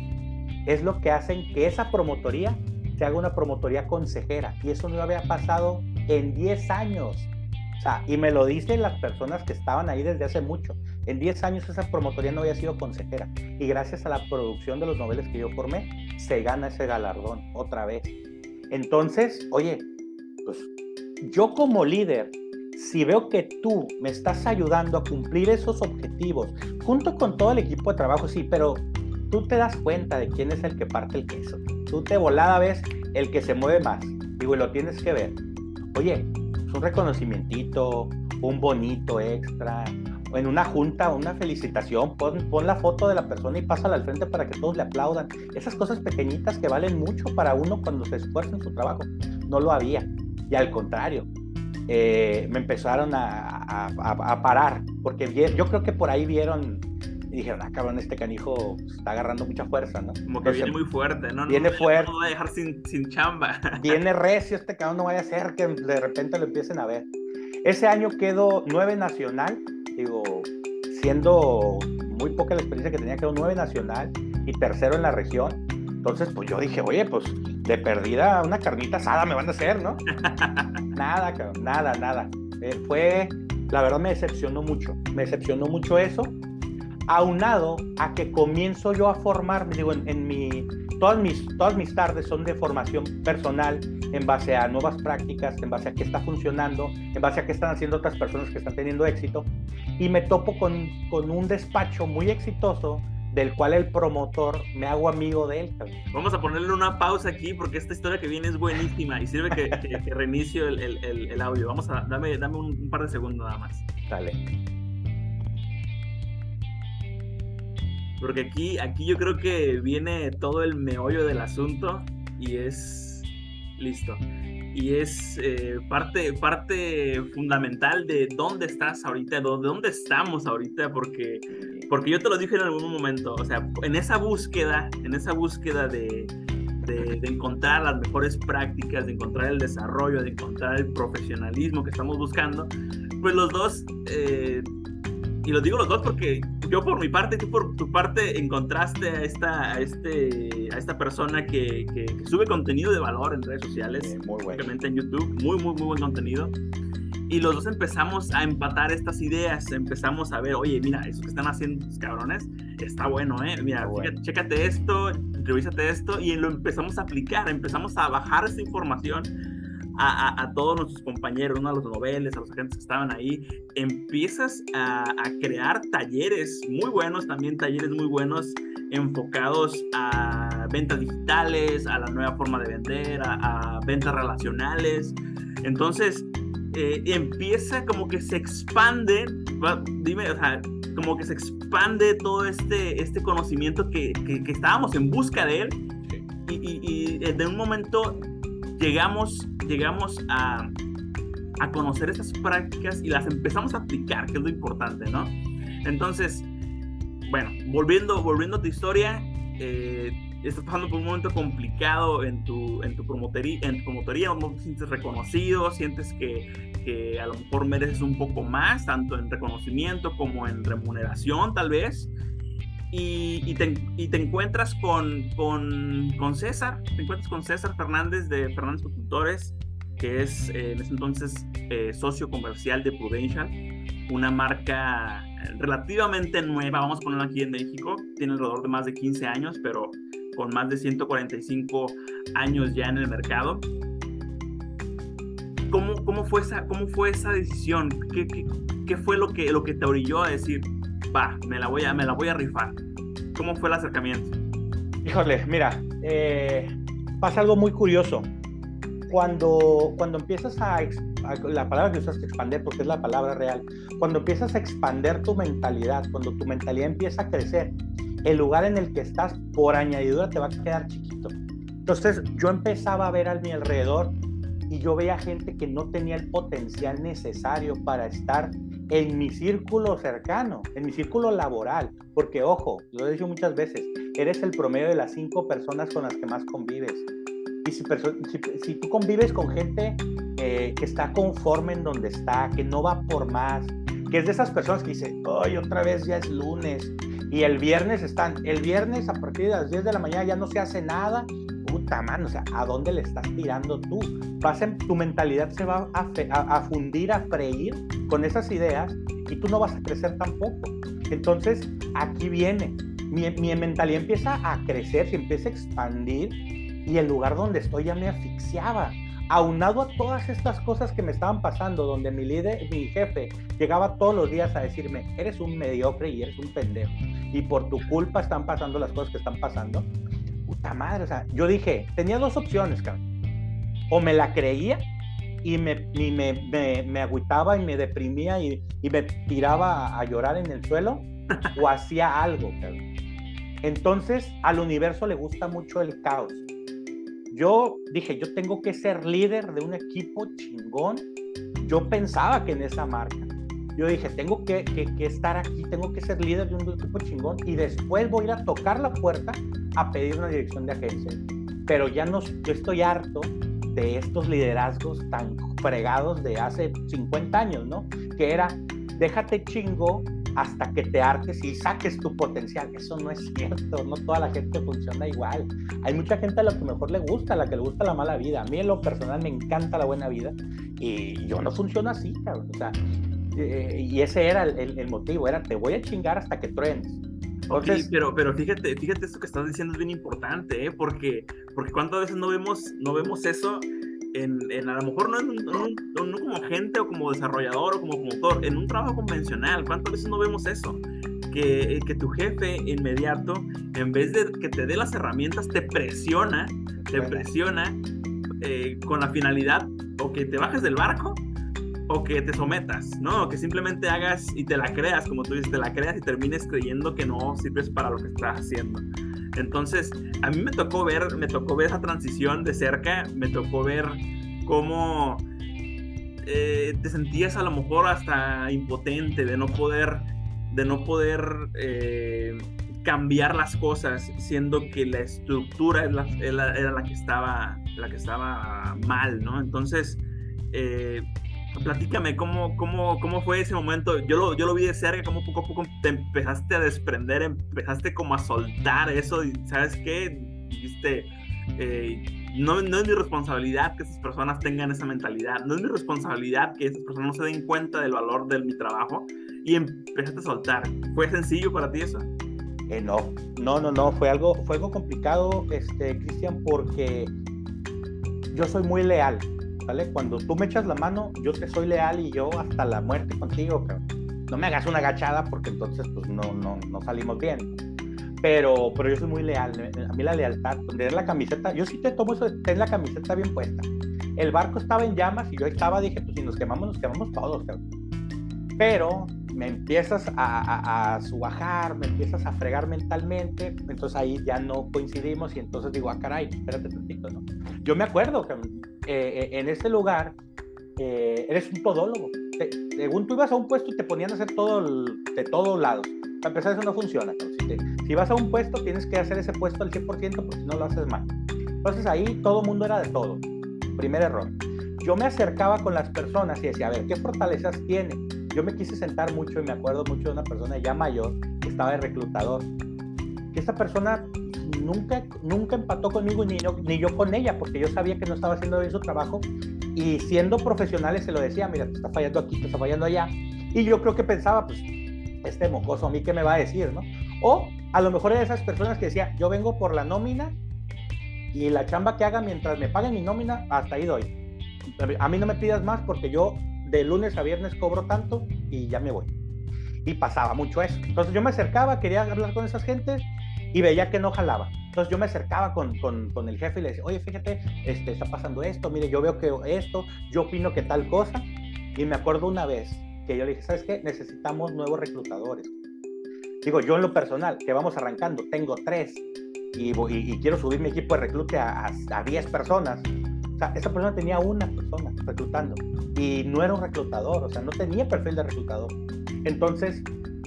es lo que hacen que esa promotoría se haga una promotoría consejera. Y eso no había pasado en 10 años. O sea, y me lo dicen las personas que estaban ahí desde hace mucho. En 10 años esa promotoría no había sido consejera. Y gracias a la producción de los noveles que yo formé, se gana ese galardón otra vez. Entonces, oye, pues yo como líder, si veo que tú me estás ayudando a cumplir esos objetivos, junto con todo el equipo de trabajo, sí, pero tú te das cuenta de quién es el que parte el queso. Tú te volada ves el que se mueve más. Digo, y lo tienes que ver. Oye, es un reconocimiento, un bonito extra, en una junta, una felicitación, pon, pon, la foto de la persona y pásala al frente para que todos le aplaudan. Esas cosas pequeñitas que valen mucho para uno cuando se esfuerza en su trabajo. No lo había. Y al contrario, eh, me empezaron a, a, parar, porque yo creo que por ahí vieron y dijeron, ah, cabrón, este canijo está agarrando mucha fuerza, ¿no? Como que viene muy fuerte, ¿no? Viene no, fuerte. No va a dejar sin, sin chamba. Viene recio este cabrón, no vaya a ser que de repente lo empiecen a ver. Ese año quedó nueve nacional, digo, siendo muy poca la experiencia que tenía, quedó nueve nacional y tercero en la región. Entonces, pues yo dije, oye, pues de perdida una carnita asada me van a hacer, ¿no? nada, cabrón, nada, nada. Eh, fue, la verdad me decepcionó mucho, me decepcionó mucho eso aunado a que comienzo yo a formarme, digo, en, en, mi, todas mis, todas mis tardes son de formación personal en base a nuevas prácticas, en base a qué está funcionando, en base a qué están haciendo otras personas que están teniendo éxito, y me topo con, con un despacho muy exitoso del cual el promotor me hago amigo de él. Vamos a ponerle una pausa aquí porque esta historia que viene es buenísima y sirve que, que, que reinicio el, el, el, audio. Vamos a, dame, dame un, un par de segundos nada más. Dale. Porque aquí, aquí yo creo que viene todo el meollo del asunto y es listo. Y es eh, parte, parte fundamental de dónde estás ahorita, de dónde estamos ahorita, porque, porque yo te lo dije en algún momento, o sea, en esa búsqueda, en esa búsqueda de, de, de encontrar las mejores prácticas, de encontrar el desarrollo, de encontrar el profesionalismo que estamos buscando, pues los dos eh, y lo digo los dos porque yo por mi parte, tú por tu parte encontraste a esta, a este, a esta persona que, que, que sube contenido de valor en redes sociales, Eh, muy bueno. en YouTube, muy, muy, muy buen contenido. Y los dos empezamos a empatar estas ideas, empezamos a ver, oye, mira, eso que están haciendo estos cabrones está bueno, ¿eh? Mira, bueno. chécate esto, revísate esto, y lo empezamos a aplicar, empezamos a bajar esta información a, a, a, todos nuestros compañeros, ¿no? a los noveles, a los agentes que estaban ahí, empiezas a, a, crear talleres muy buenos, también talleres muy buenos enfocados a ventas digitales, a la nueva forma de vender, a, a ventas relacionales. Entonces, eh, empieza como que se expande, va, dime, o sea, como que se expande todo este, este conocimiento que, que, que estábamos en busca de él. Y, y, y de un momento llegamos, llegamos a, a, conocer esas prácticas y las empezamos a aplicar, que es lo importante, ¿no? Entonces, bueno, volviendo, volviendo a tu historia, eh, estás pasando por un momento complicado en tu, en tu promotoría, en tu promotoría, no te sientes reconocido, sientes que, que a lo mejor mereces un poco más, tanto en reconocimiento como en remuneración, tal vez. Y, te, encuentras con, César, te encuentras con César Fernández de Fernández Consultores, que es eh, en ese entonces eh, socio comercial de Prudential, una marca relativamente nueva, vamos a ponerla aquí en México, tiene alrededor de más de 15 años, pero con más de 145 años ya en el mercado. ¿Cómo, cómo, fue, esa, cómo fue esa decisión? ¿Qué, qué, qué fue lo que, lo que te orilló a decir, va, me la voy a, me la voy a rifar. ¿Cómo fue el acercamiento? Híjole, mira, eh, pasa algo muy curioso. Cuando, cuando empiezas a, a, la palabra que usaste, expander, porque es la palabra real, cuando empiezas a expander tu mentalidad, cuando tu mentalidad empieza a crecer, el lugar en el que estás, por añadidura, te va a quedar chiquito. Entonces, yo empezaba a ver a mi alrededor y yo veía gente que no tenía el potencial necesario para estar en mi círculo cercano, en mi círculo laboral, porque ojo, lo he dicho muchas veces, eres el promedio de las cinco personas con las que más convives. Y si, si, si tú convives con gente eh, que está conforme en donde está, que no va por más, que es de esas personas que dicen, hoy otra vez ya es lunes, y el viernes están, el viernes a partir de las 10 de la mañana ya no se hace nada, puta mano, o sea, ¿a dónde le estás tirando tú? Vas tu mentalidad se va a, fundir, a freír con esas ideas y tú no vas a crecer tampoco. Entonces, aquí viene. Mi, mi mentalidad empieza a crecer, se empieza a expandir y el lugar donde estoy ya me asfixiaba aunado a todas estas cosas que me estaban pasando, donde mi líder, mi jefe, llegaba todos los días a decirme, eres un mediocre y eres un pendejo, y por tu culpa están pasando las cosas que están pasando. Puta madre, o sea, yo dije, tenía dos opciones, cabrón. O me la creía y me, y me, me, me agüitaba y me deprimía y, y me tiraba a, a, llorar en el suelo, o hacía algo, cabrón. Entonces, al universo le gusta mucho el caos yo dije, yo tengo que ser líder de un equipo chingón. Yo pensaba que en esa marca. Yo dije, tengo que, que, que, estar aquí, tengo que ser líder de un equipo chingón y después voy a ir a tocar la puerta a pedir una dirección de agencia. Pero ya no, yo estoy harto de estos liderazgos tan fregados de hace 50 años, ¿no? Que era, déjate chingo hasta que te hartes y saques tu potencial. Eso no es cierto, no toda la gente funciona igual. Hay mucha gente a la que mejor le gusta, a la que le gusta la mala vida. A mí en lo personal me encanta la buena vida y yo no funciono así, cabrón. O sea, eh, y ese era el, el, motivo, era te voy a chingar hasta que truenes. Entonces, okay, pero, pero fíjate, fíjate esto que estás diciendo es bien importante, ¿eh? porque, porque cuántas veces no vemos, no vemos eso en, en, a lo mejor no, en como agente o como desarrollador o como promotor, en un trabajo convencional. ¿Cuántas veces no vemos eso? Que, que, tu jefe inmediato, en vez de que te dé las herramientas, te presiona, te presiona eh, con la finalidad o que te bajes del barco o que te sometas, ¿no? Que simplemente hagas y te la creas, como tú dices, te la creas y termines creyendo que no sirves para lo que estás haciendo. Entonces, a mí me tocó ver, me tocó ver esa transición de cerca, me tocó ver cómo eh, te sentías a lo mejor hasta impotente de no poder, de no poder eh, cambiar las cosas, siendo que la estructura era era la que estaba, la que estaba mal, ¿no? Entonces, eh, platícame cómo, cómo, cómo fue ese momento. Yo lo, yo lo vi de cerca, cómo poco a poco te empezaste a desprender, empezaste como a soltar eso y sabes qué, dijiste, eh, no, no es mi responsabilidad que esas personas tengan esa mentalidad, no es mi responsabilidad que esas personas no se den cuenta del valor de mi trabajo y empezaste a soltar. ¿Fue sencillo para ti eso? Eh, no, no, no, no, fue algo, fue algo complicado, este, Cristian, porque yo soy muy leal cuando tú me echas la mano, yo te soy leal y yo hasta la muerte contigo, No me hagas una agachada porque entonces pues no, no, no salimos bien. Pero, pero yo soy muy leal. A mí la lealtad, tener la camiseta, yo sí te tomo eso de tener la camiseta bien puesta. El barco estaba en llamas y yo estaba, dije, pues si nos quemamos, nos quemamos todos, Pero me empiezas a, a, a, subajar, me empiezas a fregar mentalmente, entonces ahí ya no coincidimos y entonces digo, ah, caray, espérate tantito, ¿no? Yo me acuerdo que eh, en ese lugar eh, eres un todólogo. Te, según tú ibas a un puesto te ponían a hacer todo el, de todos lados. Para empezar, eso no funciona. Si, te, si, vas a un puesto, tienes que hacer ese puesto al 100% porque si no lo haces mal. Entonces ahí todo mundo era de todo. Primer error. Yo me acercaba con las personas y decía, a ver, ¿qué fortalezas tiene? yo me quise sentar mucho y me acuerdo mucho de una persona ya mayor que estaba de reclutador. Que esta persona nunca, nunca empató conmigo ni yo, ni yo con ella, porque yo sabía que no estaba haciendo bien su trabajo y siendo profesionales se lo decía, mira, te está fallando aquí, te está fallando allá. Y yo creo que pensaba, pues, este mocoso a mí qué me va a decir, ¿no? O a lo mejor era esas personas que decía, yo vengo por la nómina y la chamba que haga mientras me paguen mi nómina, hasta ahí doy. A mí no me pidas más porque yo de lunes a viernes cobro tanto y ya me voy. Y pasaba mucho eso. Entonces yo me acercaba, quería hablar con esas gentes y veía que no jalaba. Entonces yo me acercaba con, con, con, el jefe y le decía, oye, fíjate, este, está pasando esto, mire, yo veo que esto, yo opino que tal cosa. Y me acuerdo una vez que yo le dije, ¿sabes qué? Necesitamos nuevos reclutadores. Digo, yo en lo personal, que vamos arrancando, tengo tres y, y, y quiero subir mi equipo de reclute a, a, a 10 personas. O sea, esa persona tenía una persona reclutando y no era un reclutador, o sea, no tenía perfil de reclutador. Entonces,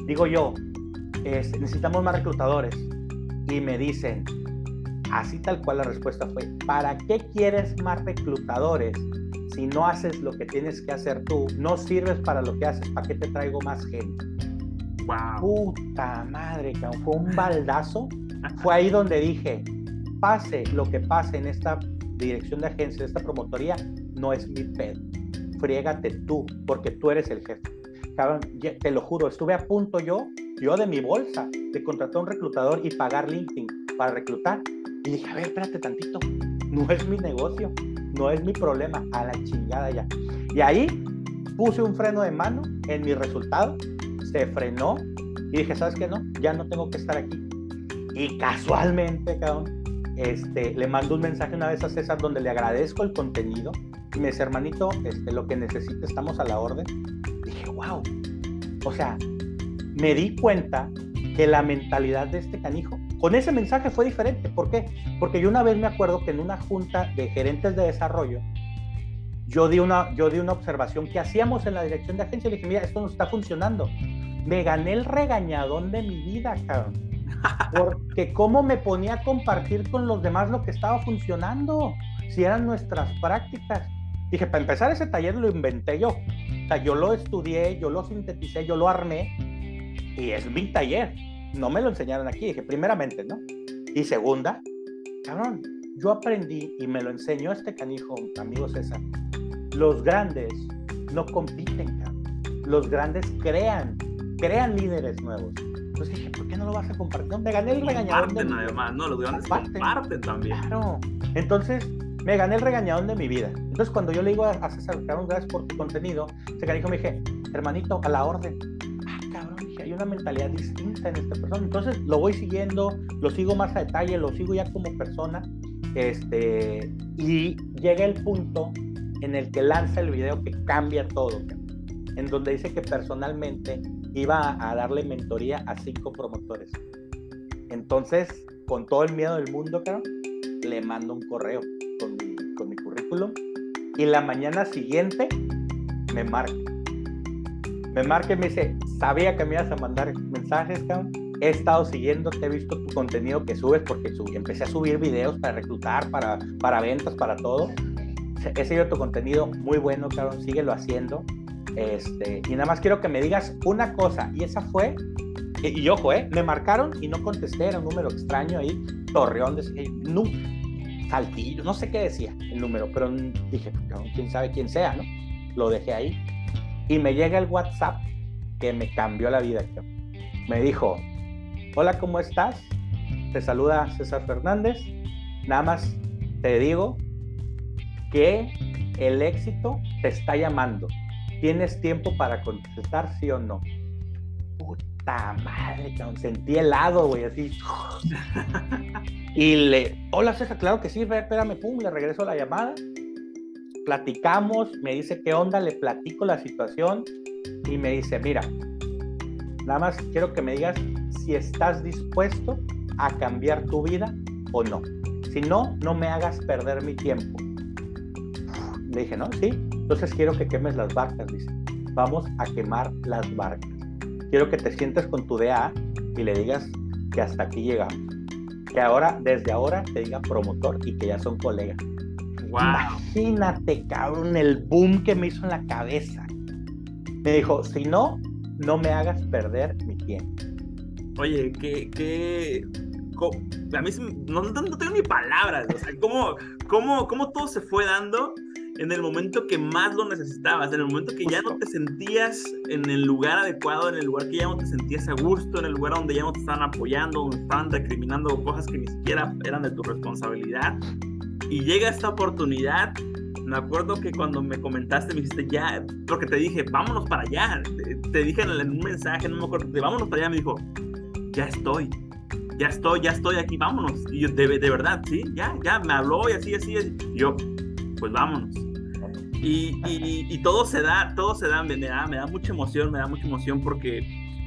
digo yo, es, necesitamos más reclutadores. Y me dicen, así tal cual la respuesta fue, ¿para qué quieres más reclutadores si no haces lo que tienes que hacer tú? No sirves para lo que haces, ¿para qué te traigo más gente? Wow. Puta madre, fue un baldazo. fue ahí donde dije, pase lo que pase en esta dirección de agencia, en esta promotoría, no es mi pedo friégate tú, porque tú eres el jefe. Cabrón, te lo juro, estuve a punto yo yo de mi bolsa, de contratar a un reclutador y pagar LinkedIn para reclutar. Y dije, a ver, espérate tantito, no es mi negocio, no es mi problema, a la chingada ya. Y ahí puse un freno de mano en mi resultado, se frenó y dije, ¿sabes qué? No, ya no tengo que estar aquí. Y casualmente, cabrón, este, le mando un mensaje una vez a César donde le agradezco el contenido y me dice, hermanito, este, lo que necesite, estamos a la orden. Dije, wow. O sea, me di cuenta que la mentalidad de este canijo con ese mensaje fue diferente. ¿Por qué? Porque yo una vez me acuerdo que en una junta de gerentes de desarrollo, yo di una, yo di una observación que hacíamos en la dirección de agencia y le dije, mira, esto no está funcionando. Me gané el regañadón de mi vida, cabrón. Porque cómo me ponía a compartir con los demás lo que estaba funcionando, si eran nuestras prácticas. Dije, para empezar ese taller lo inventé yo. O sea, yo lo estudié, yo lo sinteticé, yo lo armé y es mi taller. No me lo enseñaron aquí. Dije, primeramente, ¿no? Y segunda, cabrón, yo aprendí y me lo enseñó este canijo, amigo César. Los grandes no compiten, cabrón. Los grandes crean, crean líderes nuevos. Entonces dije, ¿por qué no lo vas a compartir? Me gané el regañadón. Comparten, además, ¿no? Los grandes comparten también. Claro. Entonces, me gané el regañadón de mi vida. Entonces, cuando yo le digo a César, cabrón, gracias por tu contenido, ese canijo me dije, hermanito, a la orden. Una mentalidad distinta en esta persona. Entonces, lo voy siguiendo, lo sigo más a detalle, lo sigo ya como persona. Este, y llega el punto en el que lanza el video que cambia todo, en donde dice que personalmente iba a darle mentoría a cinco promotores. Entonces, con todo el miedo del mundo, cabrón, le mando un correo con mi, con mi currículum y la mañana siguiente me marca. Me marca y me dice, sabía que me ibas a mandar mensajes, cabrón. He estado siguiéndote, he visto tu contenido que subes porque subí, empecé a subir videos para reclutar, para, para ventas, para todo. He seguido tu contenido muy bueno, cabrón. Síguelo haciendo. Este, y nada más quiero que me digas una cosa, y esa fue, y, y ojo, ¿eh? me marcaron y no contesté, era un número extraño ahí, Torreón, de, no, Saltillo, no sé qué decía el número, pero dije, quién sabe quién sea, ¿no? Lo dejé ahí. Y me llega el WhatsApp que me cambió la vida. Me dijo, hola, ¿cómo estás? Te saluda César Fernández. Nada más te digo que el éxito te está llamando. ¿Tienes tiempo para contestar sí o no? Puta madre, cabrón. Sentí helado, güey, así. y le, hola César, claro que sí, espérame, pum, le regreso la llamada. Platicamos, me dice qué onda, le platico la situación y me dice, mira, nada más quiero que me digas si estás dispuesto a cambiar tu vida o no. Si no, no me hagas perder mi tiempo. Le dije, no, sí, entonces quiero que quemes las barcas, dice. Vamos a quemar las barcas. Quiero que te sientes con tu DA y le digas que hasta aquí llegamos. Que ahora, desde ahora, te diga promotor y que ya son colegas. Wow. Imagínate, cabrón, el boom que me hizo en la cabeza. Me dijo, si no, no me hagas perder mi tiempo. Oye, que, que a mí no, no, no, tengo ni palabras, o sea, cómo, cómo, cómo todo se fue dando en el momento que más lo necesitabas, en el momento que ya no te sentías en el lugar adecuado, en el lugar que ya no te sentías a gusto, en el lugar donde ya no te estaban apoyando, donde estaban recriminando cosas que ni siquiera eran de tu responsabilidad. Y llega esta oportunidad. Me acuerdo que cuando me comentaste, me dijiste ya, porque te dije, vámonos para allá. Te dije en un mensaje, no me acuerdo, de vámonos para allá. Me dijo, ya estoy, ya estoy, ya estoy aquí, vámonos. Y yo, de, de verdad, sí, ya, ya, me habló y así, así. Y yo, pues vámonos. Y, y, todo se da, todo se da, me, da, me da mucha emoción, me da mucha emoción porque,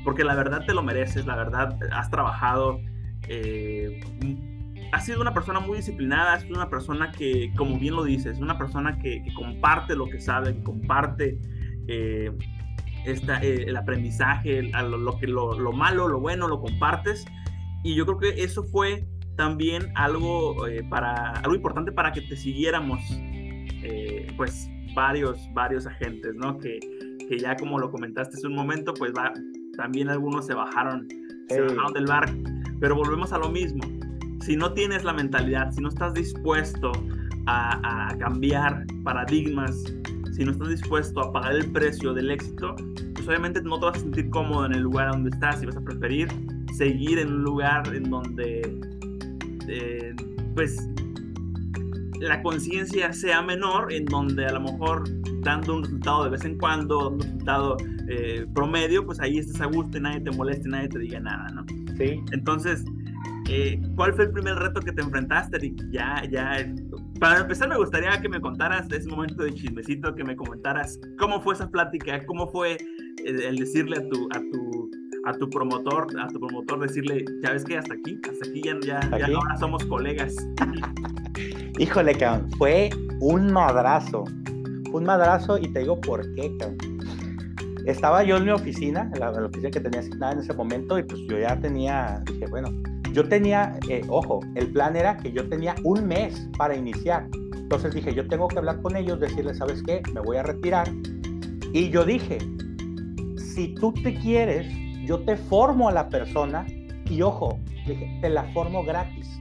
porque la verdad te lo mereces, la verdad has trabajado, eh, has sido una persona muy disciplinada, has sido una persona que, como bien lo dices, una persona que, que comparte lo que sabe, que comparte eh, esta, eh, el aprendizaje, lo, lo, que, lo, lo, malo, lo bueno, lo compartes. Y yo creo que eso fue también algo, eh, para, algo importante para que te siguiéramos, eh, pues varios, varios agentes, ¿no? Que, que ya como lo comentaste hace un momento, pues va, también algunos se bajaron, se bajaron del bar, pero volvemos a lo mismo. Si no tienes la mentalidad, si no estás dispuesto a, a cambiar paradigmas, si no estás dispuesto a pagar el precio del éxito, pues obviamente no te vas a sentir cómodo en el lugar donde estás y vas a preferir seguir en un lugar en donde, eh, pues, la conciencia sea menor, en donde a lo mejor dando un resultado de vez en cuando, un resultado eh, promedio, pues ahí estés a gusto y nadie te moleste, nadie te diga nada, ¿no? Sí. Entonces, eh, ¿cuál fue el primer reto que te enfrentaste, Rick? Ya, ya, para empezar me gustaría que me contaras de ese momento de chismecito, que me comentaras cómo fue esa plática, cómo fue el, decirle a tu, a tu, a tu promotor, a tu promotor decirle, ya ves que hasta aquí, hasta aquí ya, ya, ya ahora somos colegas. Híjole, cabrón, fue un madrazo, un madrazo y te digo por qué, cabrón. Estaba yo en mi oficina, en la, oficina que tenía asignada en ese momento y pues yo ya tenía, dije, bueno, yo tenía, eh, ojo, el plan era que yo tenía un mes para iniciar. Entonces dije, yo tengo que hablar con ellos, decirles, ¿sabes qué? Me voy a retirar. Y yo dije, si tú te quieres, yo te formo a la persona y ojo, dije, te la formo gratis.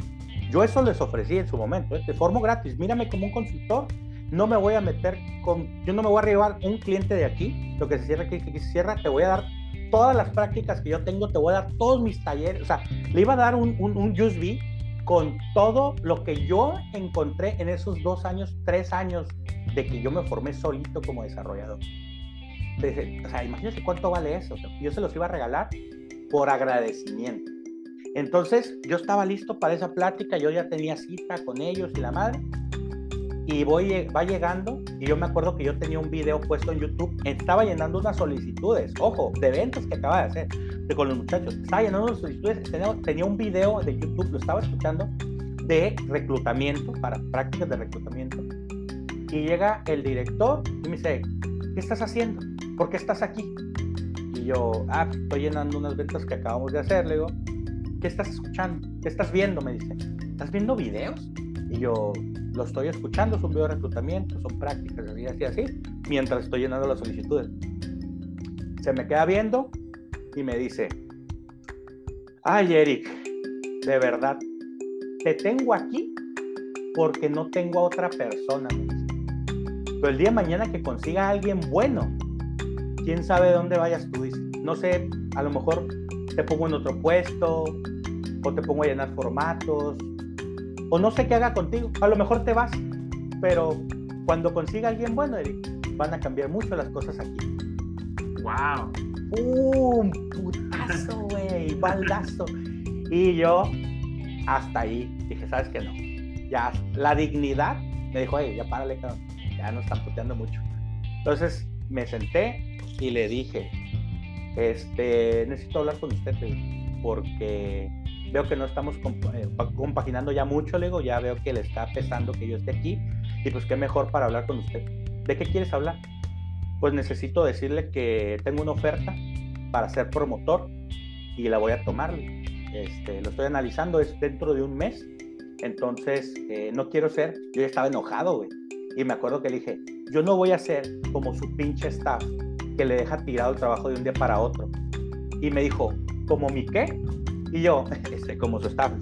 Yo eso les ofrecí en su momento, ¿eh? te formo gratis, mírame como un consultor, no me voy a meter con, yo no me voy a llevar un cliente de aquí, lo que se cierra aquí, que se cierra, te voy a dar todas las prácticas que yo tengo, te voy a dar todos mis talleres, o sea, le iba a dar un, un, un USB con todo lo que yo encontré en esos dos años, tres años de que yo me formé solito como desarrollador. o sea, imagínense cuánto vale eso. Yo se los iba a regalar por agradecimiento. Entonces, yo estaba listo para esa plática, yo ya tenía cita con ellos y la madre, y voy, va llegando y yo me acuerdo que yo tenía un video puesto en YouTube, estaba llenando unas solicitudes, ojo, de eventos que acaba de hacer de, con los muchachos, estaba llenando unas solicitudes, tenía, tenía un video de YouTube, lo estaba escuchando, de reclutamiento, para prácticas de reclutamiento, y llega el director y me dice, ¿qué estás haciendo? ¿Por qué estás aquí? Y yo, ah, pues, estoy llenando unas ventas que acabamos de hacer, le digo, ¿qué estás escuchando? ¿Qué estás viendo? Me dice, ¿estás viendo videos? Y yo, lo estoy escuchando, es un video de reclutamiento, son prácticas, así, así, así, mientras estoy llenando las solicitudes. Se me queda viendo y me dice, ay Eric, de verdad, te tengo aquí porque no tengo a otra persona. Pero el día de mañana que consiga a alguien bueno, quién sabe dónde vayas tú. No sé, a lo mejor te pongo en otro puesto o te pongo a llenar formatos o no sé qué haga contigo. A lo mejor te vas, pero cuando consiga alguien bueno, Eric, van a cambiar mucho las cosas aquí. ¡Wow! ¡Un putazo, güey! ¡Baldazo! Y yo, hasta ahí, dije, ¿sabes qué no? Ya, la dignidad me dijo, oye, ya párale, cabrón. Ya nos están puteando mucho. Entonces me senté y le dije, este, necesito hablar con usted, porque veo que no estamos eh, compaginando ya mucho, le ya veo que le está pesando que yo esté aquí y pues qué mejor para hablar con usted. ¿De qué quieres hablar? Pues necesito decirle que tengo una oferta para ser promotor y la voy a tomar. Este, lo estoy analizando, es dentro de un mes. Entonces, eh, no quiero ser, yo ya estaba enojado, güey. Y me acuerdo que le dije, yo no voy a ser como su pinche staff que le deja tirado el trabajo de un día para otro. Y me dijo, ¿como mi qué? Y yo, como su staff,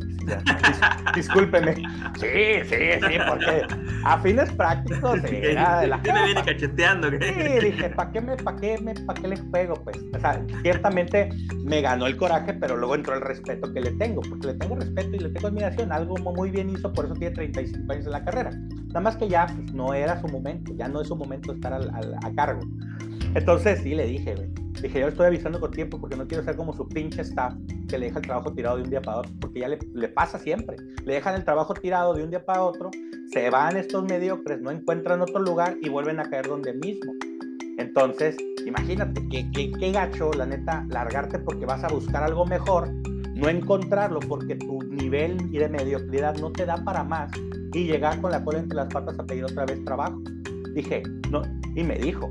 discúlpeme. Sí, sí, sí, porque a fines prácticos era de la me viene cacheteando. Sí, dije, ¿para qué, me, pa qué, me, pa qué le juego? Pues, o sea, ciertamente me ganó el coraje, pero luego entró el respeto que le tengo, porque le tengo respeto y le tengo admiración. Algo muy bien hizo, por eso tiene 35 años en la carrera. Nada más que ya pues, no era su momento, ya no es su momento estar al, a cargo. Entonces sí le dije, güey. Dije, yo estoy avisando con tiempo porque no quiero ser como su pinche staff que le deja el trabajo tirado de un día para otro, porque ya le, le pasa siempre. Le dejan el trabajo tirado de un día para otro, se van estos mediocres, no encuentran otro lugar y vuelven a caer donde mismo. Entonces, imagínate, qué, qué, qué gacho, la neta, largarte porque vas a buscar algo mejor, no encontrarlo porque tu nivel de mediocridad no te da para más y llegar con la cola entre las patas a pedir otra vez trabajo. Dije, no, y me dijo,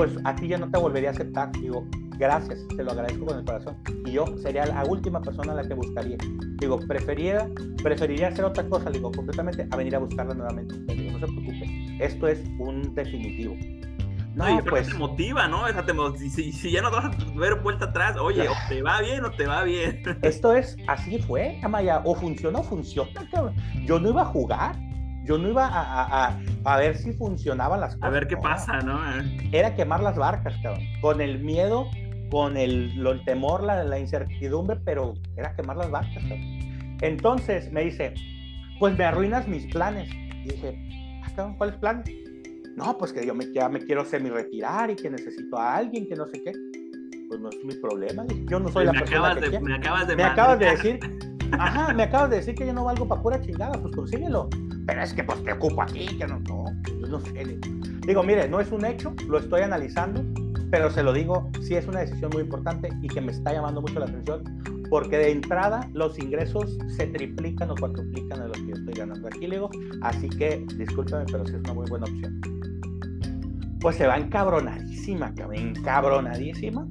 pues a ti ya no te volvería a aceptar. Digo, gracias, te lo agradezco con el corazón. Y yo sería la última persona a la que buscaría. Digo, preferiría, preferiría hacer otra cosa, digo, completamente, a venir a buscarla nuevamente. Digo, no se preocupe, esto es un definitivo. No, y pues te motiva, ¿no? si, si, ya no vas a ver vuelta atrás, oye, o te va bien o te va bien. Esto es, así fue, Amaya, o funciona o funciona, Yo no iba a jugar, yo no iba a, a, ver si funcionaban las cosas. A ver qué pasa, ¿no? Era quemar las barcas, cabrón. Con el miedo, con el, el temor, la, la, incertidumbre, pero era quemar las barcas, cabrón. Entonces me dice, pues me arruinas mis planes. Y dije, ah, cabrón, ¿cuáles planes? No, pues que yo me, ya me quiero semi-retirar y que necesito a alguien, que no sé qué. Pues no es mi problema. Yo no soy la persona que Me acabas de Me acabas de decir Ajá, me acabas de decir que yo no valgo para pura chingada, pues consíguelo. Pero es que pues te ocupo aquí, que no, no, no sé. Digo, mire, no es un hecho, lo estoy analizando, pero se lo digo, sí es una decisión muy importante y que me está llamando mucho la atención, porque de entrada los ingresos se triplican o cuatriplican de lo que yo estoy ganando aquí, le digo, así que discúlpeme, pero sí es una muy buena opción. Pues se va encabronadísima, encabronadísima,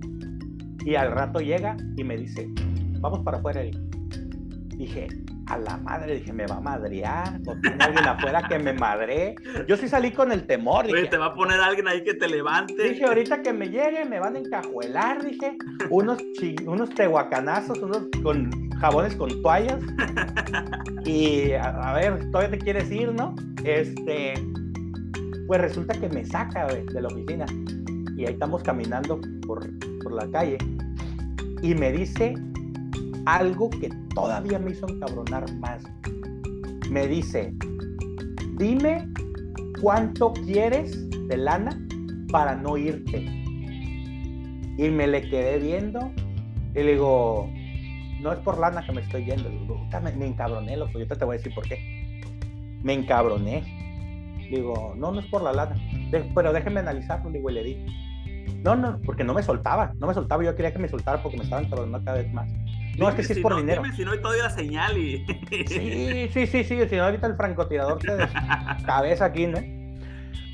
y al rato llega y me dice, vamos para afuera, dije, a la madre, dije, me va a madrear, o tiene alguien afuera que me madre. Yo sí salí con el temor. Dije, te va a poner alguien ahí que te levante. Dije, ahorita que me llegue, me van a encajuelar, dije, unos, unos tehuacanazos, unos con jabones con toallas. y a, ver, todavía te quieres ir, ¿no? Este, pues resulta que me saca de la oficina y ahí estamos caminando por, por la calle y me dice algo que todavía me hizo encabronar más. Me dice, dime cuánto quieres de lana para no irte. Y me le quedé viendo y le digo, no es por lana que me estoy yendo. me, encabroné, loco. Yo te voy a decir por qué. Me encabroné. Digo, no, no es por la lana. pero déjeme analizarlo, digo, y le di. No, no, porque no me soltaba. No me soltaba. Yo quería que me soltara porque me estaban encabronando cada vez más. No, es que sí es por dinero. Dime si no, hay todavía señal y. sí, sí, sí, sí. Si no, ahorita el francotirador te cabeza aquí, ¿no?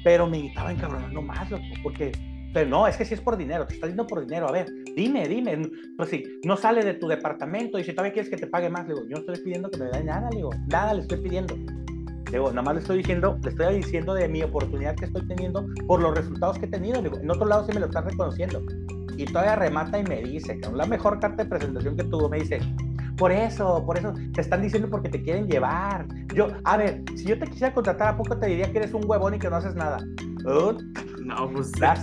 Pero me estaba encabronando más, loco, porque. Pero no, es que si es por dinero, te está diciendo por dinero. A ver, dime, dime. Pues si no sale de tu departamento y si todavía quieres que te pague más, digo, yo no estoy pidiendo que me dé nada, digo, nada le estoy pidiendo. Digo, nada más le estoy diciendo, le estoy diciendo de mi oportunidad que estoy teniendo por los resultados que he tenido. Digo, en otro lado sí me lo están reconociendo y todavía remata y me dice, la mejor carta de presentación que tuvo, me dice, por eso, por eso te están diciendo porque te quieren llevar. Yo, a ver, si yo te quisiera contratar, ¿a poco te diría que eres un huevón y que no haces nada? no, pues. Ya,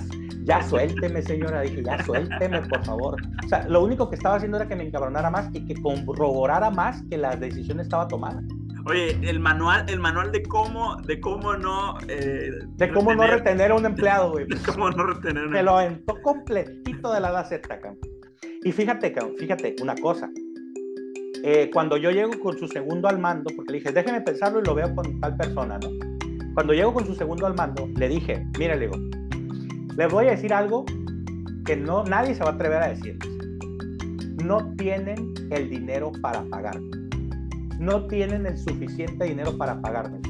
ya suélteme, señora. Dije, ya suélteme, por favor. O sea, lo único que estaba haciendo era que me encabronara más y que corroborara más que la decisión estaba tomada. Oye, el manual, el manual de cómo, de cómo no. Eh, de cómo no retener a un empleado, güey. De cómo no retener un lo aventó completito de la gaceta, cabrón. Y fíjate, cabrón, fíjate, una cosa. Eh, cuando yo llego con su segundo al mando, porque le dije, déjeme pensarlo y lo veo con tal persona, ¿no? Cuando llego con su segundo al mando, le dije, mire, le digo, le voy a decir algo que no, nadie se va a atrever a decir. No tienen el dinero para pagar no tienen el suficiente dinero para pagarme.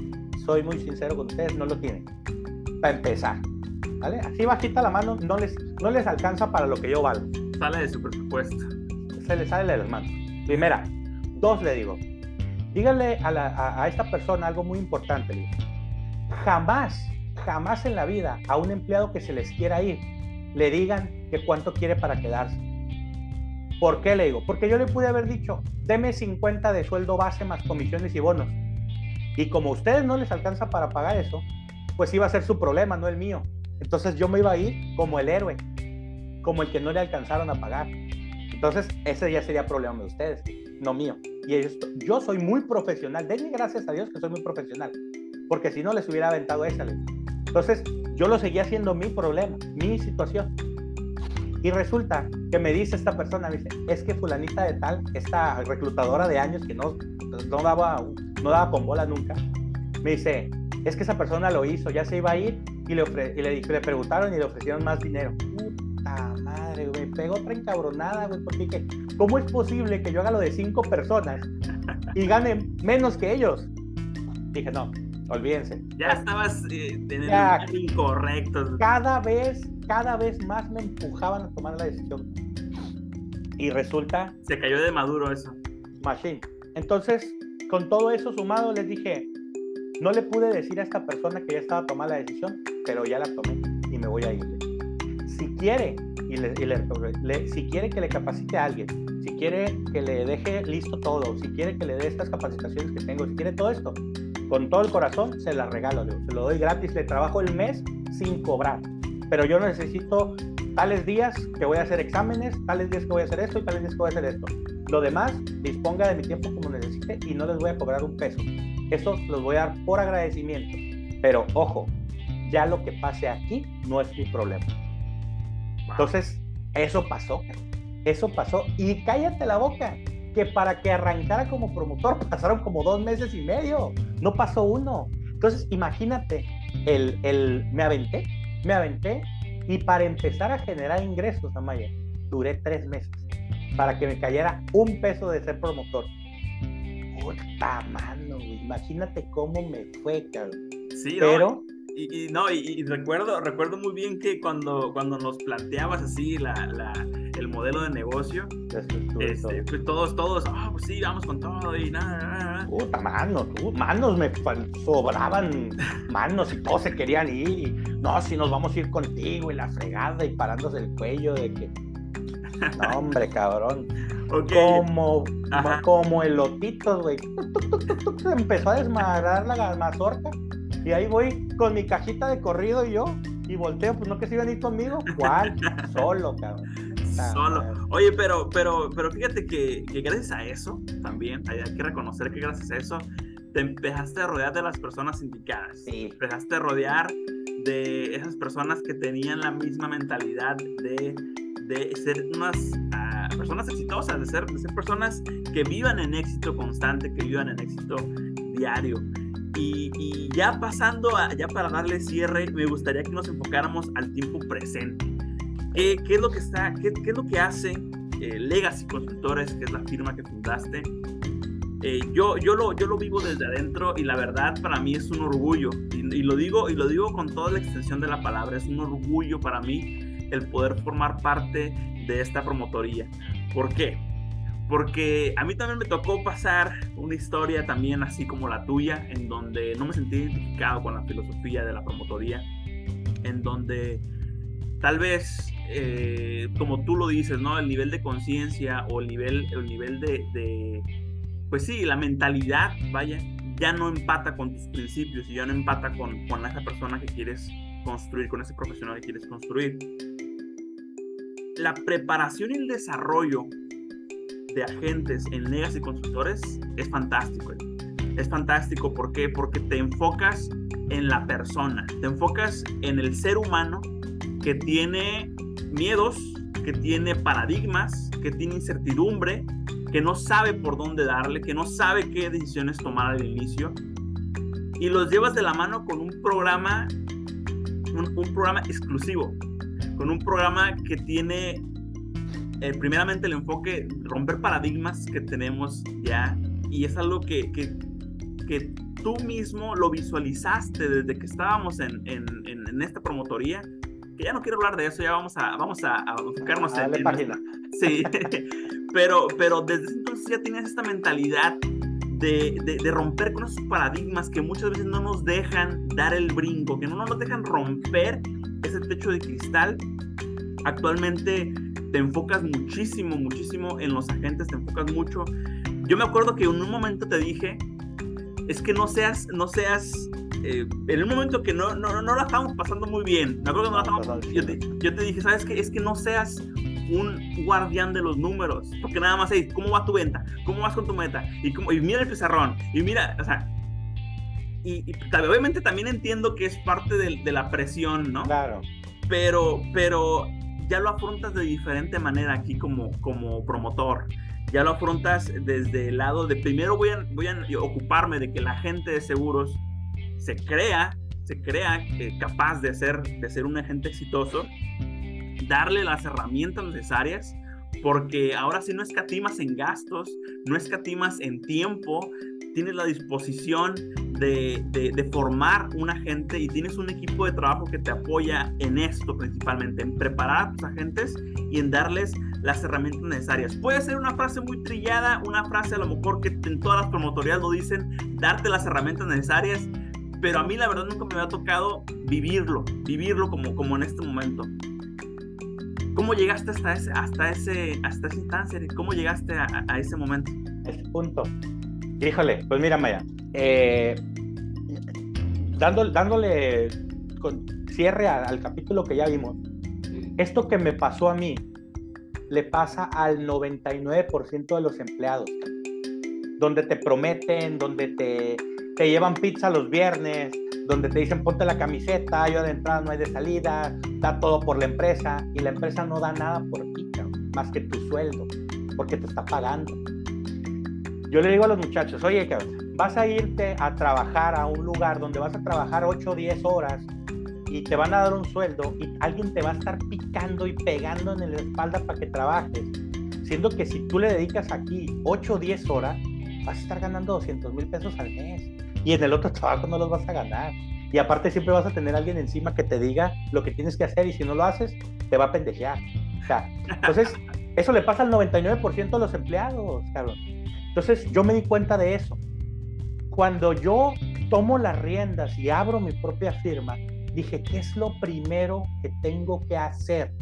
Soy muy sincero con ustedes, no lo tienen. Para empezar. ¿Vale? Así bajita la mano, no les, no les alcanza para lo que yo valgo. Sale de su presupuesto. Se les sale de las manos. Primera. Dos, le digo. Díganle a, esta persona algo muy importante. Jamás, jamás en la vida a un empleado que se les quiera ir, le digan que cuánto quiere para quedarse ¿Por qué le digo? Porque yo le pude haber dicho, deme 50 de sueldo base más comisiones y bonos. Y como a ustedes no les alcanza para pagar eso, pues iba a ser su problema, no el mío. Entonces yo me iba a ir como el héroe, como el que no le alcanzaron a pagar. Entonces ese ya sería problema de ustedes, no mío. Y ellos, yo soy muy profesional. Denle gracias a Dios que soy muy profesional, porque si no les hubiera aventado esa. Entonces yo lo seguía haciendo mi problema, mi situación. Y resulta que me dice esta persona, me dice, es que fulanita de tal, esta reclutadora de años que no, no, daba, no daba con bola nunca, me dice, es que esa persona lo hizo, ya se iba a ir y le, y le, le preguntaron y le ofrecieron más dinero. Puta madre, me pegó otra encabronada, güey, porque dije, ¿cómo es posible que yo haga lo de cinco personas y gane menos que ellos? Dije, no, olvídense. Ya estabas eh, en incorrecto. Cada vez cada vez más me empujaban a tomar la decisión. Y resulta... Se cayó de maduro eso. Machine. Entonces, con todo eso sumado, les dije, no le pude decir a esta persona que ya estaba tomando la decisión, pero ya la tomé y me voy a ir. Si quiere, y, le, si quiere que le capacite a alguien, si quiere que le deje listo todo, si quiere que le dé estas capacitaciones que tengo, si quiere todo esto, con todo el corazón, se la regalo, se lo doy gratis, le trabajo el mes sin cobrar. Pero yo necesito tales días que voy a hacer exámenes, tales días que voy a hacer esto y tales días que voy a hacer esto. Lo demás, disponga de mi tiempo como necesite y no les voy a cobrar un peso. Eso los voy a dar por agradecimiento. Pero ojo, ya lo que pase aquí no es mi problema. Entonces, eso pasó. Eso pasó. Y cállate la boca, que para que arrancara como promotor pasaron como dos meses y medio. No pasó uno. Entonces, imagínate, el, el, me aventé, me aventé y para empezar a generar ingresos, Amaya, duré tres meses para que me cayera un peso de ser promotor. Puta mano, imagínate cómo me fue, cabrón. Sí, pero. Y, no, y, recuerdo, recuerdo muy bien que cuando, cuando nos planteabas así la, la el modelo de negocio, este, pues todos, todos, ah, pues sí, vamos con todo y nada, nada. Puta manos, manos me sobraban manos y todos se querían ir. Y, no, si nos vamos a ir contigo y la fregada y parándose el cuello de que. No, hombre, cabrón. Como, como elotitos, güey. Empezó a desmadrar la mazorca. Y ahí voy con mi cajita de corrido y yo. Y volteo, pues no que se iban a ir conmigo. ¿Cuál? Solo, cabrón. Solo. Oye, pero, pero, pero fíjate que, que, gracias a eso también, hay, que reconocer que gracias a eso te empezaste a rodear de las personas indicadas. Sí. Empezaste a rodear de esas personas que tenían la misma mentalidad de, de ser unas ah, personas exitosas, de ser, de ser personas que vivan en éxito constante, que vivan en éxito diario. Y, y, ya pasando, a, ya para darle cierre, me gustaría que nos enfocáramos al tiempo presente. ¿Qué, es lo que está, qué, qué es lo que hace eh, Legacy Consultores, que es la firma que fundaste? Eh, yo, yo, lo, yo lo vivo desde adentro y la verdad para mí es un orgullo. Y, y, lo digo, y lo digo con toda la extensión de la palabra. Es un orgullo para mí el poder formar parte de esta promotoría. ¿Por qué? Porque a mí también me tocó pasar una historia también así como la tuya, en donde no me sentí identificado con la filosofía de la promotoría, en donde tal vez, eh, como tú lo dices, ¿no? El nivel de conciencia o el nivel, el nivel de, de, pues sí, la mentalidad, vaya, ya no empata con tus principios y ya no empata con, con esa persona que quieres construir, con ese profesional que quieres construir. La preparación y el desarrollo de agentes en Legacy Consultores es fantástico. Es fantástico, ¿por qué? Porque te enfocas en la persona, te enfocas en el ser humano que tiene miedos, que tiene paradigmas, que tiene incertidumbre, que no sabe por dónde darle, que no sabe qué decisiones tomar al inicio. Y los llevas de la mano con un programa, un, un programa exclusivo, con un programa que tiene eh, primeramente el enfoque, romper paradigmas que tenemos ya, y es algo que, que, que tú mismo lo visualizaste desde que estábamos en, en, en, esta promotoría, que ya no quiero hablar de eso, ya vamos a, vamos a, a enfocarnos en... la página. Sí, pero, pero desde entonces ya tienes esta mentalidad de, de, de, romper con esos paradigmas que muchas veces no nos dejan dar el brinco, que no nos dejan romper ese techo de cristal. Actualmente te enfocas muchísimo, muchísimo en los agentes, te enfocas mucho. Yo me acuerdo que en un momento te dije, es que no seas, no seas, eh, en un momento que no, no, no la estamos pasando muy bien, me acuerdo que no la estamos, yo, te, yo te dije, ¿sabes qué? Es que no seas un guardián de los números, porque nada más es, ¿cómo va tu venta? ¿Cómo vas con tu meta? Y, cómo, y mira el pizarrón, y mira, o sea, y, y, obviamente también entiendo que es parte de, de, la presión, ¿no? Claro. Pero, pero ya lo afrontas de diferente manera aquí como, como promotor. Ya lo afrontas desde el lado de primero voy a, voy a ocuparme de que la gente de seguros se crea, se crea eh, capaz de ser, de ser un agente exitoso, darle las herramientas necesarias porque ahora sí no escatimas en gastos, no escatimas en tiempo, tienes la disposición de, de, formar un agente y tienes un equipo de trabajo que te apoya en esto principalmente, en preparar a tus agentes y en darles las herramientas necesarias. Puede ser una frase muy trillada, una frase a lo mejor que en todas las promotorías lo dicen, darte las herramientas necesarias, pero a mí la verdad nunca me había tocado vivirlo, vivirlo como, como en este momento. ¿Cómo llegaste hasta ese, hasta ese, hasta esa instancia? ¿Cómo llegaste a, a ese momento? Ese punto. Híjole, pues mira, Maya, eh, dándole, dándole con cierre al, capítulo que ya vimos, esto que me pasó a mí le pasa al 99% de los empleados, donde te prometen, donde te, te llevan pizza los viernes, donde te dicen ponte la camiseta, yo de entrada no hay de salida, da todo por la empresa y la empresa no da nada por ti, más que tu sueldo, porque te está pagando. Yo le digo a los muchachos, oye, vas a irte a trabajar a un lugar donde vas a trabajar 8 o 10 horas y te van a dar un sueldo y alguien te va a estar picando y pegando en la espalda para que trabajes, siendo que si tú le dedicas aquí 8 o 10 horas, vas a estar ganando 200 mil pesos al mes y en el otro trabajo no los vas a ganar. Y aparte siempre vas a tener alguien encima que te diga lo que tienes que hacer y si no lo haces, te va a pendejear. O sea, entonces, eso le pasa al 99% de los empleados, cabrón. Entonces, yo me di cuenta de eso. Cuando yo tomo las riendas y abro mi propia firma, dije, ¿qué es lo primero que tengo que hacer?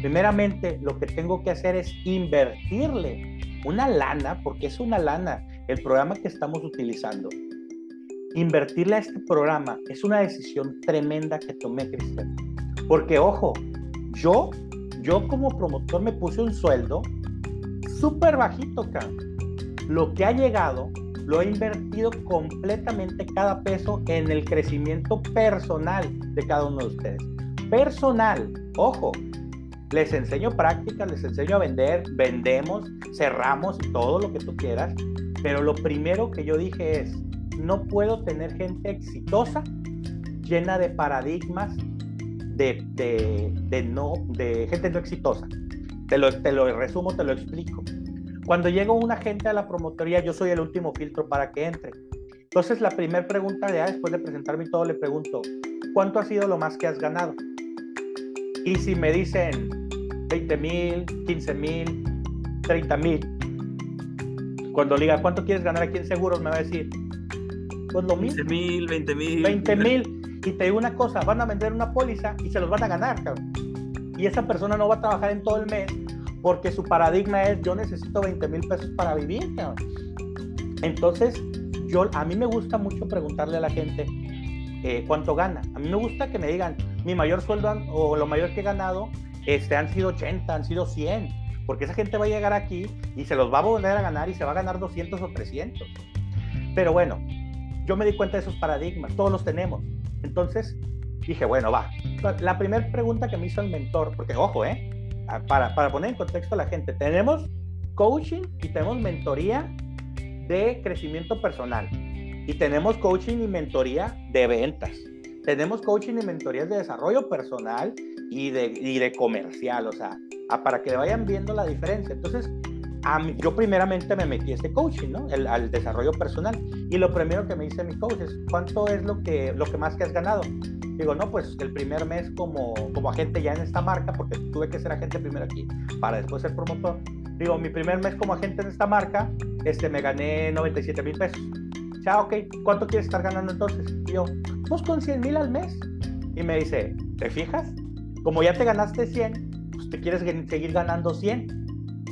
Primeramente, lo que tengo que hacer es invertirle una lana, porque es una lana el programa que estamos utilizando. Invertirle a este programa es una decisión tremenda que tomé, Cristian. Porque, ojo, yo, yo como promotor me puse un sueldo súper bajito, acá. Lo que ha llegado lo he invertido completamente cada peso en el crecimiento personal de cada uno de ustedes. Personal, ojo, les enseño prácticas, les enseño a vender, vendemos, cerramos todo lo que tú quieras, pero lo primero que yo dije es, no puedo tener gente exitosa llena de paradigmas de, de, no, de gente no exitosa. Te lo, te lo resumo, te lo explico. Cuando llega un agente a la promotoría, yo soy el último filtro para que entre. Entonces, la primera pregunta ya después de presentarme todo, le pregunto, ¿cuánto ha sido lo más que has ganado? Y si me dicen 20 mil, 15 mil, 30 mil, cuando diga, ¿cuánto quieres ganar aquí en seguros? Me va a decir, pues lo mismo. 15 mil, 20 mil. 20 mil. Y te digo una cosa, van a vender una póliza y se los van a ganar, cabrón. Y esa persona no va a trabajar en todo el mes porque su paradigma es yo necesito 20 mil pesos para vivir. Entonces, yo, a mí me gusta mucho preguntarle a la gente eh, cuánto gana. A mí me gusta que me digan, mi mayor sueldo o lo mayor que he ganado este, han sido 80, han sido 100, porque esa gente va a llegar aquí y se los va a volver a ganar y se va a ganar 200 o 300. Pero bueno, yo me di cuenta de esos paradigmas, todos los tenemos. Entonces dije, bueno, va. La primera pregunta que me hizo el mentor, porque ojo, ¿eh? para, para poner en contexto a la gente, tenemos coaching y tenemos mentoría de crecimiento personal. Y tenemos coaching y mentoría de ventas. Tenemos coaching y mentorías de desarrollo personal y de, y de comercial, o sea, para que vayan viendo la diferencia. Entonces, mí, yo primeramente me metí a este coaching, ¿no? El, al desarrollo personal. Y lo primero que me dice mi coach es, ¿cuánto es lo que, lo que más que has ganado? Digo, no, pues el primer mes como, como agente ya en esta marca, porque tuve que ser agente primero aquí para después ser promotor. Digo, mi primer mes como agente en esta marca, este, me gané 97 mil pesos. Ya, ok, ¿cuánto quieres estar ganando entonces? Y yo, pues con 100 mil al mes. Y me dice, ¿te fijas? Como ya te ganaste 100, pues te quieres seguir ganando 100.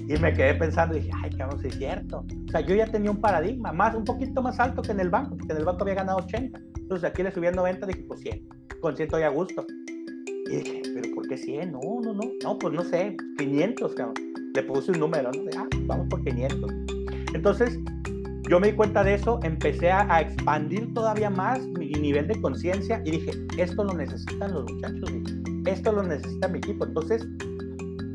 Y me quedé pensando y dije, ay, cabrón, sí es cierto. O sea, yo ya tenía un paradigma, más, un poquito más alto que en el banco, porque en el banco había ganado 80. Entonces aquí le subí a 90, dije, pues 100 con 100 a gusto. Y dije, ¿pero por qué 100? No, no, no, no, pues no sé, 500, cabrón. Le puse un número, ¿no? Ah, vamos por 500. Entonces, yo me di cuenta de eso, empecé a, expandir todavía más mi nivel de conciencia y dije, esto lo necesitan los muchachos, esto lo necesita mi equipo. Entonces,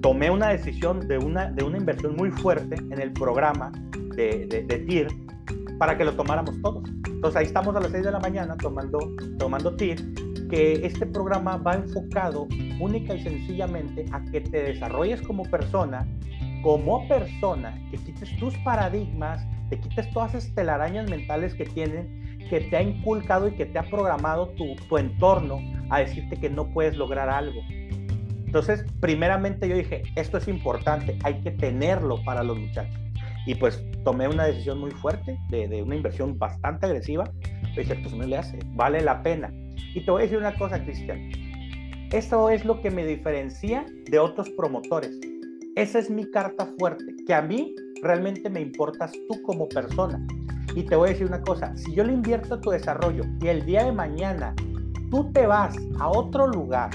tomé una decisión de una, de una inversión muy fuerte en el programa de, de, TIR para que lo tomáramos todos. Entonces ahí estamos a las 6 de la mañana tomando, tomando TIR que este programa va enfocado única y sencillamente a que te desarrolles como persona, como persona, que quites tus paradigmas, te quites todas esas telarañas mentales que tienen, que te ha inculcado y que te ha programado tu, tu entorno a decirte que no puedes lograr algo. Entonces, primeramente yo dije, esto es importante, hay que tenerlo para los muchachos. Y pues tomé una decisión muy fuerte de, de una inversión bastante agresiva. Dije, pues no le hace, vale la pena. Y te voy a decir una cosa, Cristian. Eso es lo que me diferencia de otros promotores. Esa es mi carta fuerte, que a mí realmente me importas tú como persona. Y te voy a decir una cosa, si yo le invierto a tu desarrollo y el día de mañana tú te vas a otro lugar,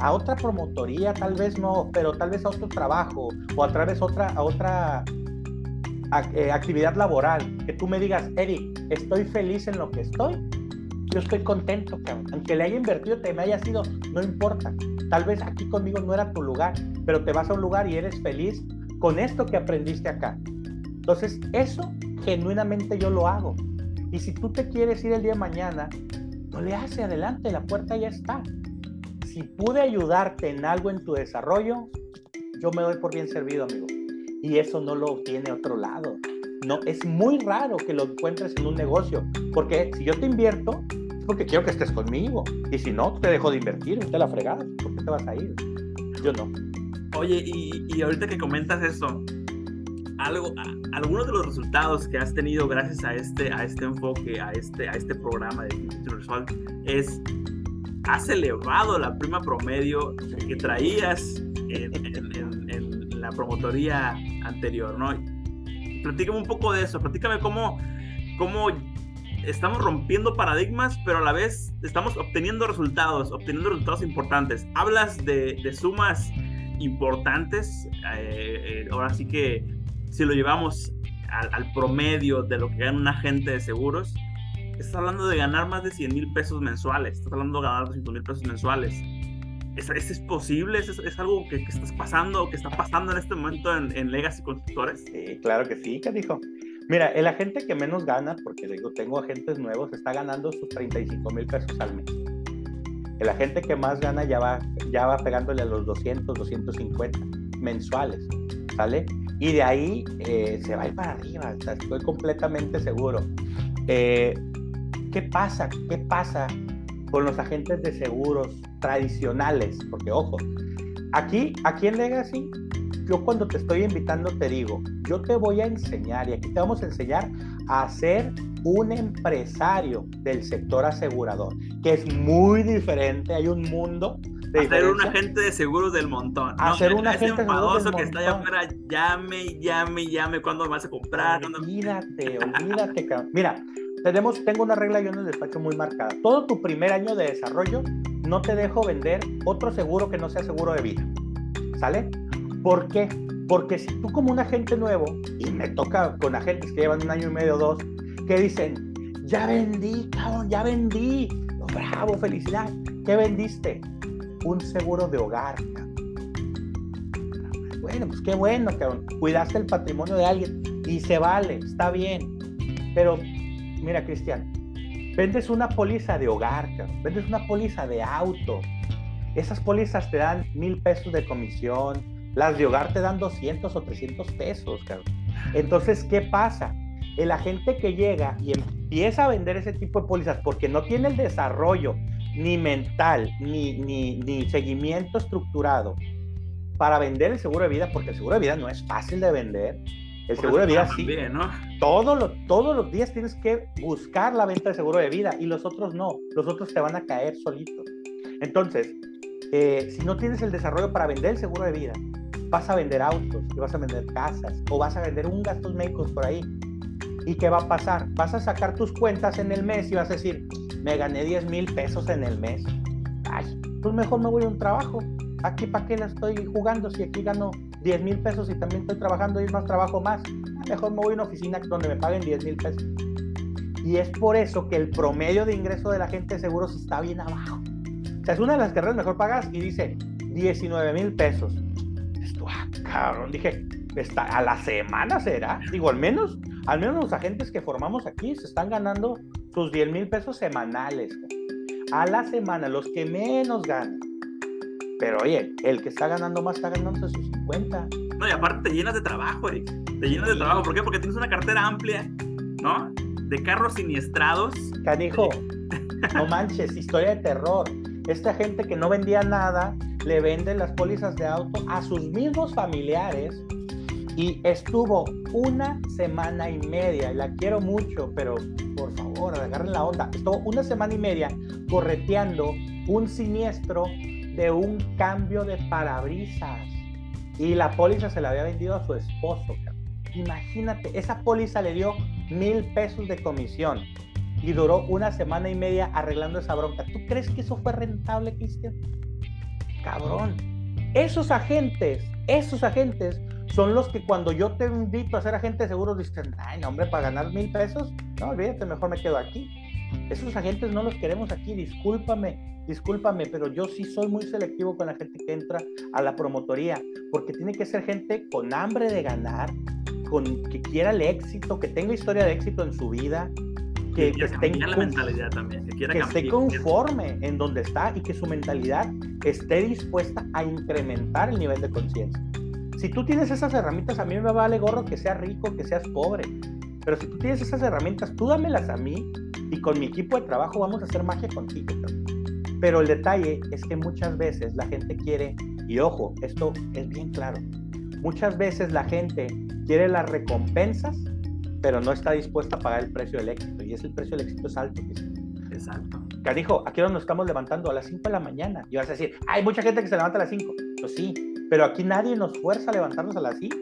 a otra promotoría, tal vez no, pero tal vez a otro trabajo o a través otra, a otra eh, actividad laboral, que tú me digas, Eric, estoy feliz en lo que estoy, yo estoy contento, aunque le haya invertido, te me haya sido, no importa, tal vez aquí conmigo no era tu lugar, pero te vas a un lugar y eres feliz con esto que aprendiste acá. Entonces, eso genuinamente yo lo hago. Y si tú te quieres ir el día de mañana, no le hace adelante, la puerta ya está. Si pude ayudarte en algo en tu desarrollo, yo me doy por bien servido, amigo. Y eso no lo tiene otro lado. No, es muy raro que lo encuentres en un negocio, porque si yo te invierto, es porque quiero que estés conmigo. Y si no, te dejo de invertir, te la fregada, ¿por qué te vas a ir? Yo no. Oye, y, ahorita que comentas eso, algo, algunos de los resultados que has tenido gracias a este, a este enfoque, a este, a este programa de Result es, has elevado la prima promedio que traías en, en, la promotoría anterior, ¿no? Platícame un poco de eso, platícame cómo, cómo estamos rompiendo paradigmas, pero a la vez estamos obteniendo resultados, obteniendo resultados importantes. Hablas de, de sumas importantes, eh, eh, ahora sí que si lo llevamos al, promedio de lo que gana un agente de seguros, estás hablando de ganar más de 100 mil pesos mensuales, estás hablando de ganar 200 mil pesos mensuales. ¿Es, es posible? ¿Es, es algo que, que, estás pasando, que está pasando en este momento en, en Legacy Constructores? Sí, claro que sí, ¿qué dijo? Mira, el agente que menos gana, porque digo, tengo agentes nuevos, está ganando sus 35 mil pesos al mes. El agente que más gana ya va, ya va pegándole a los 200, 250 mensuales, ¿sale? y de ahí eh, se va a ir para arriba, estoy completamente seguro. Eh, ¿Qué pasa? ¿Qué pasa con los agentes de seguros tradicionales? Porque ojo, aquí, aquí en Legacy, yo cuando te estoy invitando te digo, yo te voy a enseñar y aquí te vamos a enseñar a ser un empresario del sector asegurador, que es muy diferente, hay un mundo Hacer un agente de seguros del montón. Hacer un agente de seguros del que está allá afuera, llame, llame, llame, ¿cuándo vas a comprar? Olvídate, olvídate, Mira, tenemos, tengo una regla yo en el despacho muy marcada. Todo tu primer año de desarrollo, no te dejo vender otro seguro que no sea seguro de vida. ¿Sale? ¿Por qué? Porque si tú como un agente nuevo, y me toca con agentes que llevan un año y medio o dos, que dicen, ya vendí, cabrón, ya vendí. bravo, felicidad. ¿Qué vendiste? un seguro de hogar. Bueno, pues qué bueno, cabrón. Cuidaste el patrimonio de alguien y se vale, está bien. Pero, mira, Cristian, vendes una póliza de hogar, vendes una póliza de auto. Esas pólizas te dan mil pesos de comisión. Las de hogar te dan 200 o 300 pesos, cabrón. Entonces, ¿qué pasa? El agente que llega y empieza a vender ese tipo de pólizas porque no tiene el desarrollo ni mental, ni, ni, ni seguimiento estructurado para vender el seguro de vida, porque el seguro de vida no es fácil de vender. El seguro de vida sí. ¿no? Todo todos los días tienes que buscar la venta de seguro de vida y los otros no. Los otros te van a caer solitos. Entonces, eh, si no tienes el desarrollo para vender el seguro de vida, vas a vender autos, y vas a vender casas o vas a vender un gastos médicos por ahí. ¿Y qué va a pasar? Vas a sacar tus cuentas en el mes y vas a decir, me gané 10 mil pesos en el mes. Ay, pues mejor me voy a un trabajo. Aquí para qué la estoy jugando si aquí gano 10 mil pesos y también estoy trabajando y más trabajo más. Mejor me voy a una oficina donde me paguen 10 mil pesos. Y es por eso que el promedio de ingreso de la gente de seguros está bien abajo. O sea, es una de las carreras mejor pagas y dice 19 mil pesos. Esto, ah, cabrón, dije, está, a la semana será. Digo, al menos, al menos los agentes que formamos aquí se están ganando sus 10 mil pesos semanales. A la semana, los que menos ganan. Pero oye, el que está ganando más está ganando sus 50. No, y aparte te llenas de trabajo, Eric. Te llenas de trabajo. ¿Por qué? Porque tienes una cartera amplia, ¿no? De carros siniestrados. Canijo, no manches, historia de terror. Esta gente que no vendía nada le vende las pólizas de auto a sus mismos familiares y estuvo una semana y media, la quiero mucho, pero por favor, agarren la onda. Estuvo una semana y media correteando un siniestro de un cambio de parabrisas. Y la póliza se la había vendido a su esposo. Imagínate, esa póliza le dio mil pesos de comisión y duró una semana y media arreglando esa bronca. ¿Tú crees que eso fue rentable, Cristian? Cabrón. Esos agentes, esos agentes son los que cuando yo te invito a ser agente de seguros dicen, ay, no, hombre, para ganar mil pesos, no, olvídate, mejor me quedo aquí. Esos agentes no los queremos aquí, discúlpame, discúlpame, pero yo sí soy muy selectivo con la gente que entra a la promotoría, porque tiene que ser gente con hambre de ganar, con que quiera el éxito, que tenga historia de éxito en su vida, que, que, esté, la mentalidad también, que, que esté conforme en donde está y que su mentalidad esté dispuesta a incrementar el nivel de conciencia. Si tú tienes esas herramientas, a mí me vale gorro que seas rico, que seas pobre. Pero si tú tienes esas herramientas, tú dámelas a mí y con mi equipo de trabajo vamos a hacer magia contigo. Pero el detalle es que muchas veces la gente quiere, y ojo, esto es bien claro, muchas veces la gente quiere las recompensas, pero no está dispuesta a pagar el precio del éxito. Y es el precio del éxito es alto. Exacto. Carijo, aquí nos estamos levantando a las 5 de la mañana. Y vas a decir, hay mucha gente que se levanta a las 5. Pues sí, pero aquí nadie nos fuerza a levantarnos a las 5.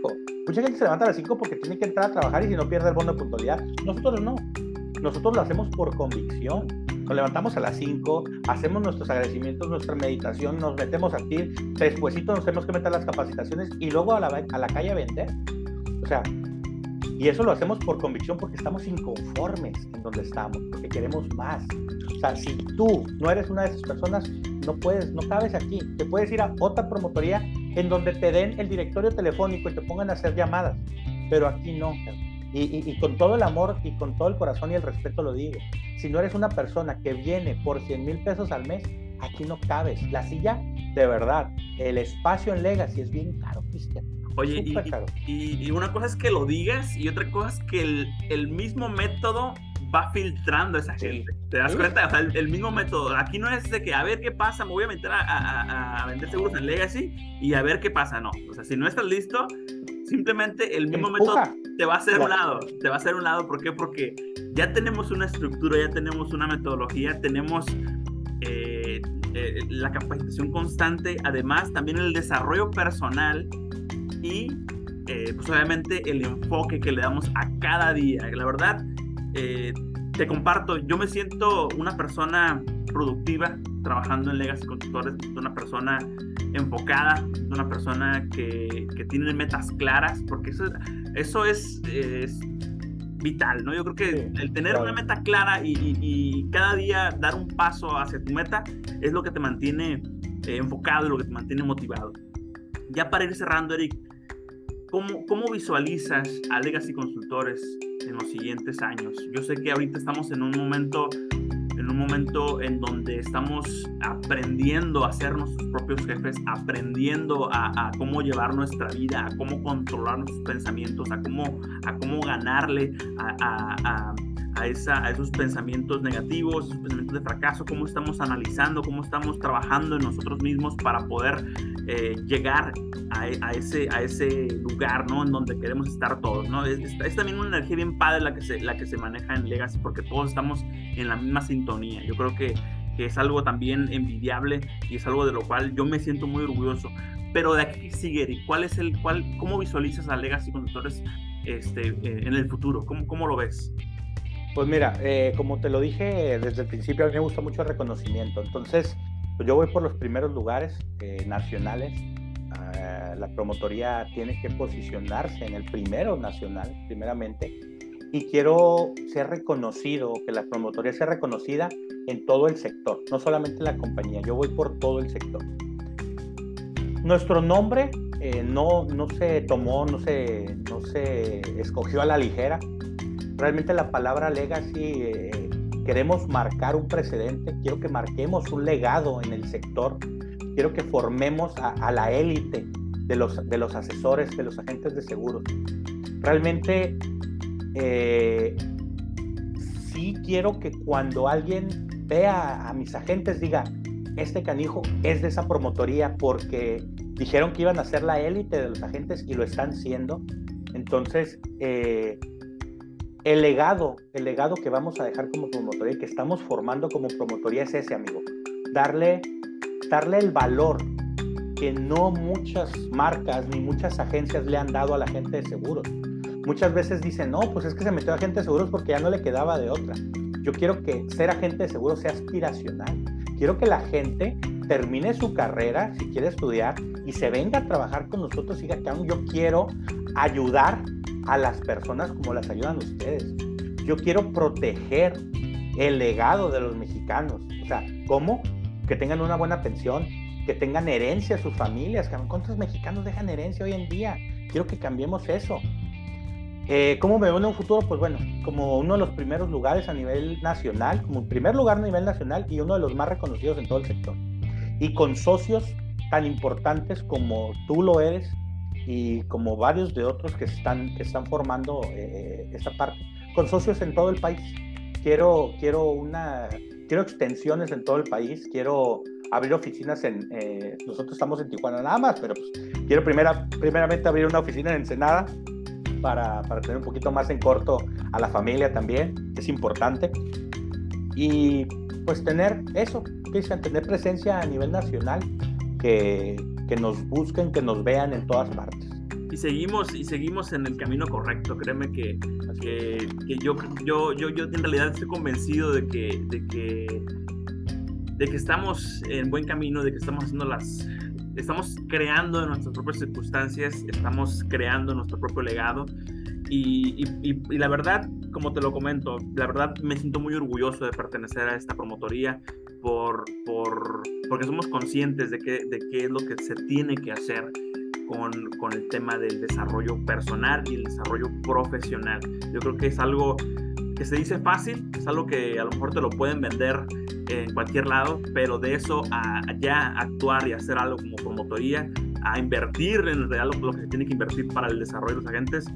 Mucha gente se levanta a las 5 porque tiene que entrar a trabajar y si no pierde el bono de puntualidad. Nosotros no. Nosotros lo hacemos por convicción. Nos levantamos a las 5, hacemos nuestros agradecimientos, nuestra meditación, nos metemos aquí, después nos tenemos que meter las capacitaciones y luego a la, a la calle a vender. O sea, y eso lo hacemos por convicción porque estamos inconformes en donde estamos, porque queremos más. O sea, si tú no eres una de esas personas, no puedes, no cabes aquí. Te puedes ir a otra promotoría en donde te den el directorio telefónico y te pongan a hacer llamadas, pero aquí no. Y, con todo el amor y con todo el corazón y el respeto lo digo. Si no eres una persona que viene por 100 mil pesos al mes, aquí no cabes. La silla, de verdad, el espacio en Legacy es bien caro, Cristian. Oye, y, y, una cosa es que lo digas y otra cosa es que el, el mismo método va filtrando a esa gente. ¿Te das cuenta? O sea, el, mismo método. Aquí no es de que a ver qué pasa, me voy a meter a, a, vender seguros en Legacy y a ver qué pasa. No. O sea, si no estás listo, simplemente el mismo método te va a hacer un lado. Te va a hacer un lado. ¿Por qué? Porque ya tenemos una estructura, ya tenemos una metodología, tenemos eh, eh, la capacitación constante, además también el desarrollo personal y eh, pues obviamente el enfoque que le damos a cada día. La verdad, eh, te comparto, yo me siento una persona productiva trabajando en Legacy Constructores, una persona enfocada, una persona que, que tiene metas claras, porque eso, eso es, vital, ¿no? Yo creo que el tener una meta clara y, cada día dar un paso hacia tu meta es lo que te mantiene eh, enfocado y lo que te mantiene motivado. Ya para ir cerrando, Eric, ¿cómo, cómo visualizas a Legacy Consultores en los siguientes años. Yo sé que ahorita estamos en un momento en un momento en donde estamos aprendiendo a ser nuestros propios jefes, aprendiendo a, cómo llevar nuestra vida, a cómo controlar nuestros pensamientos, a cómo, a cómo ganarle a, a, esa, a esos pensamientos negativos, esos pensamientos de fracaso, cómo estamos analizando, cómo estamos trabajando en nosotros mismos para poder eh, llegar a, ese, a ese lugar, ¿no? En donde queremos estar todos, ¿no? Es, es, también una energía bien padre la que, se, la que se maneja en Legacy porque todos estamos en la misma sintonía. Yo creo que, que es algo también envidiable y es algo de lo cual yo me siento muy orgulloso. Pero de aquí sigue, ¿cuál es el, cuál, cómo visualizas a Legacy Conductores este, eh, en el futuro? ¿Cómo, cómo lo ves? Pues mira, eh, como te lo dije desde el principio, a mí me gusta mucho el reconocimiento. Entonces, pues yo voy por los primeros lugares eh, nacionales. Ah, la promotoría tiene que posicionarse en el primero nacional, primeramente. Y quiero ser reconocido, que la promotoría sea reconocida en todo el sector, no solamente en la compañía. Yo voy por todo el sector. Nuestro nombre eh, no, no se tomó, no se, no se escogió a la ligera realmente la palabra legacy eh, queremos marcar un precedente, quiero que marquemos un legado en el sector, quiero que formemos a, la élite de los, de los asesores, de los agentes de seguros. Realmente eh, sí quiero que cuando alguien vea a mis agentes diga, este canijo es de esa promotoría porque dijeron que iban a ser la élite de los agentes y lo están siendo. Entonces, eh, el legado, el legado que vamos a dejar como promotoría y que estamos formando como promotoría es ese, amigo. Darle, darle el valor que no muchas marcas ni muchas agencias le han dado a la gente de seguros. muchas veces dicen, no, pues es que se metió a agente de seguros porque ya no le quedaba de otra. Yo quiero que ser agente de seguros sea aspiracional. Quiero que la gente termine su carrera, si quiere estudiar, y se venga a trabajar con nosotros y diga yo quiero ayudar a las personas como las ayudan ustedes. Yo quiero proteger el legado de los mexicanos. O sea, ¿cómo? Que tengan una buena pensión, que tengan herencia a sus familias. ¿Cuántos mexicanos dejan herencia hoy en día? Quiero que cambiemos eso. Eh, ¿Cómo me veo en un futuro? Pues bueno, como uno de los primeros lugares a nivel nacional, como primer lugar a nivel nacional y uno de los más reconocidos en todo el sector. Y con socios tan importantes como tú lo eres y como varios de otros que están, que están formando eh, esta parte, con socios en todo el país. Quiero, quiero, una, quiero extensiones en todo el país, quiero abrir oficinas en, eh, nosotros estamos en Tijuana nada más, pero pues quiero primera, primeramente abrir una oficina en Ensenada para, para tener un poquito más en corto a la familia también, es importante. Y pues tener eso, Cristian, tener presencia a nivel nacional, que, que nos busquen, que nos vean en todas partes y seguimos y seguimos en el camino correcto. Créeme que, que, que, yo, yo, yo, yo en realidad estoy convencido de que, de que de que estamos en buen camino, de que estamos haciendo las, estamos creando nuestras propias circunstancias, estamos creando nuestro propio legado. Y, y, la verdad, como te lo comento, la verdad me siento muy orgulloso de pertenecer a esta promotoría por, por, porque somos conscientes de, que, de qué es lo que se tiene que hacer con, con, el tema del desarrollo personal y el desarrollo profesional. Yo creo que es algo que se dice fácil, es algo que a lo mejor te lo pueden vender en cualquier lado, pero de eso a, ya actuar y hacer algo como promotoría, a invertir en real lo, que se tiene que invertir para el desarrollo de los agentes,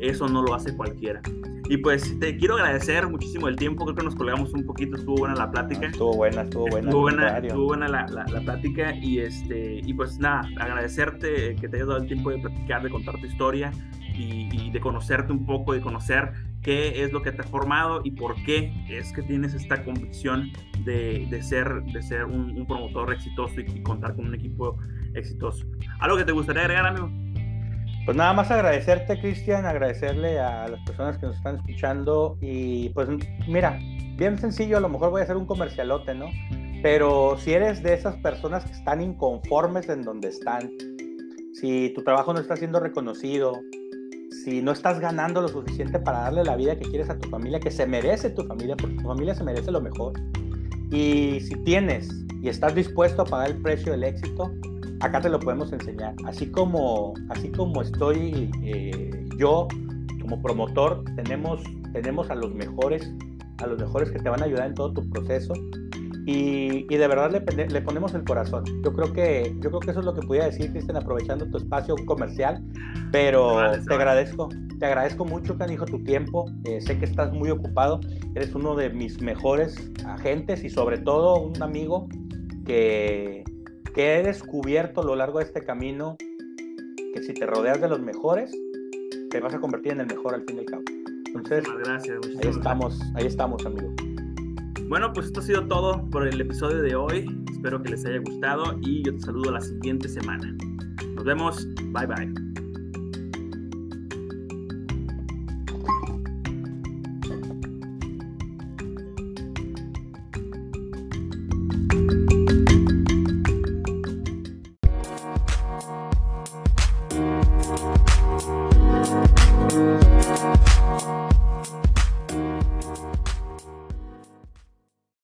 eso no lo hace cualquiera. Y pues te quiero agradecer muchísimo el tiempo, creo que nos colgamos un poquito, estuvo buena la plática. estuvo buena, estuvo buena. Estuvo buena, estuvo buena la, la, plática y, este, y pues nada, agradecerte que te hayas dado el tiempo de platicar, de contar tu historia y, y de conocerte un poco, de conocer qué es lo que te ha formado y por qué es que tienes esta convicción de, de ser, de ser un, promotor exitoso y, contar con un equipo exitoso. ¿Algo que te gustaría agregar, amigo? Pues nada más agradecerte, Cristian, agradecerle a las personas que nos están escuchando y pues mira, bien sencillo, a lo mejor voy a hacer un comercialote, ¿no? Pero si eres de esas personas que están inconformes en donde están, si tu trabajo no está siendo reconocido, si no estás ganando lo suficiente para darle la vida que quieres a tu familia, que se merece tu familia, porque tu familia se merece lo mejor. Y si tienes y estás dispuesto a pagar el precio del éxito, acá te lo podemos enseñar. Así como, así como estoy eh, yo como promotor, tenemos, tenemos a los mejores, a los mejores que te van a ayudar en todo tu proceso y, de verdad le, le, ponemos el corazón. Yo creo que yo creo que eso es lo que podía decir, Cristian, aprovechando tu espacio comercial. Pero te agradezco, te agradezco mucho, Canijo, tu tiempo. Eh, sé que estás muy ocupado. Eres uno de mis mejores agentes y sobre todo un amigo que, que he descubierto a lo largo de este camino que si te rodeas de los mejores, te vas a convertir en el mejor al fin al cabo. Entonces, gracias, ahí estamos, ahí estamos, amigo. Bueno, pues esto ha sido todo por el episodio de hoy. Espero que les haya gustado y yo te saludo la siguiente semana. Nos vemos. Bye bye.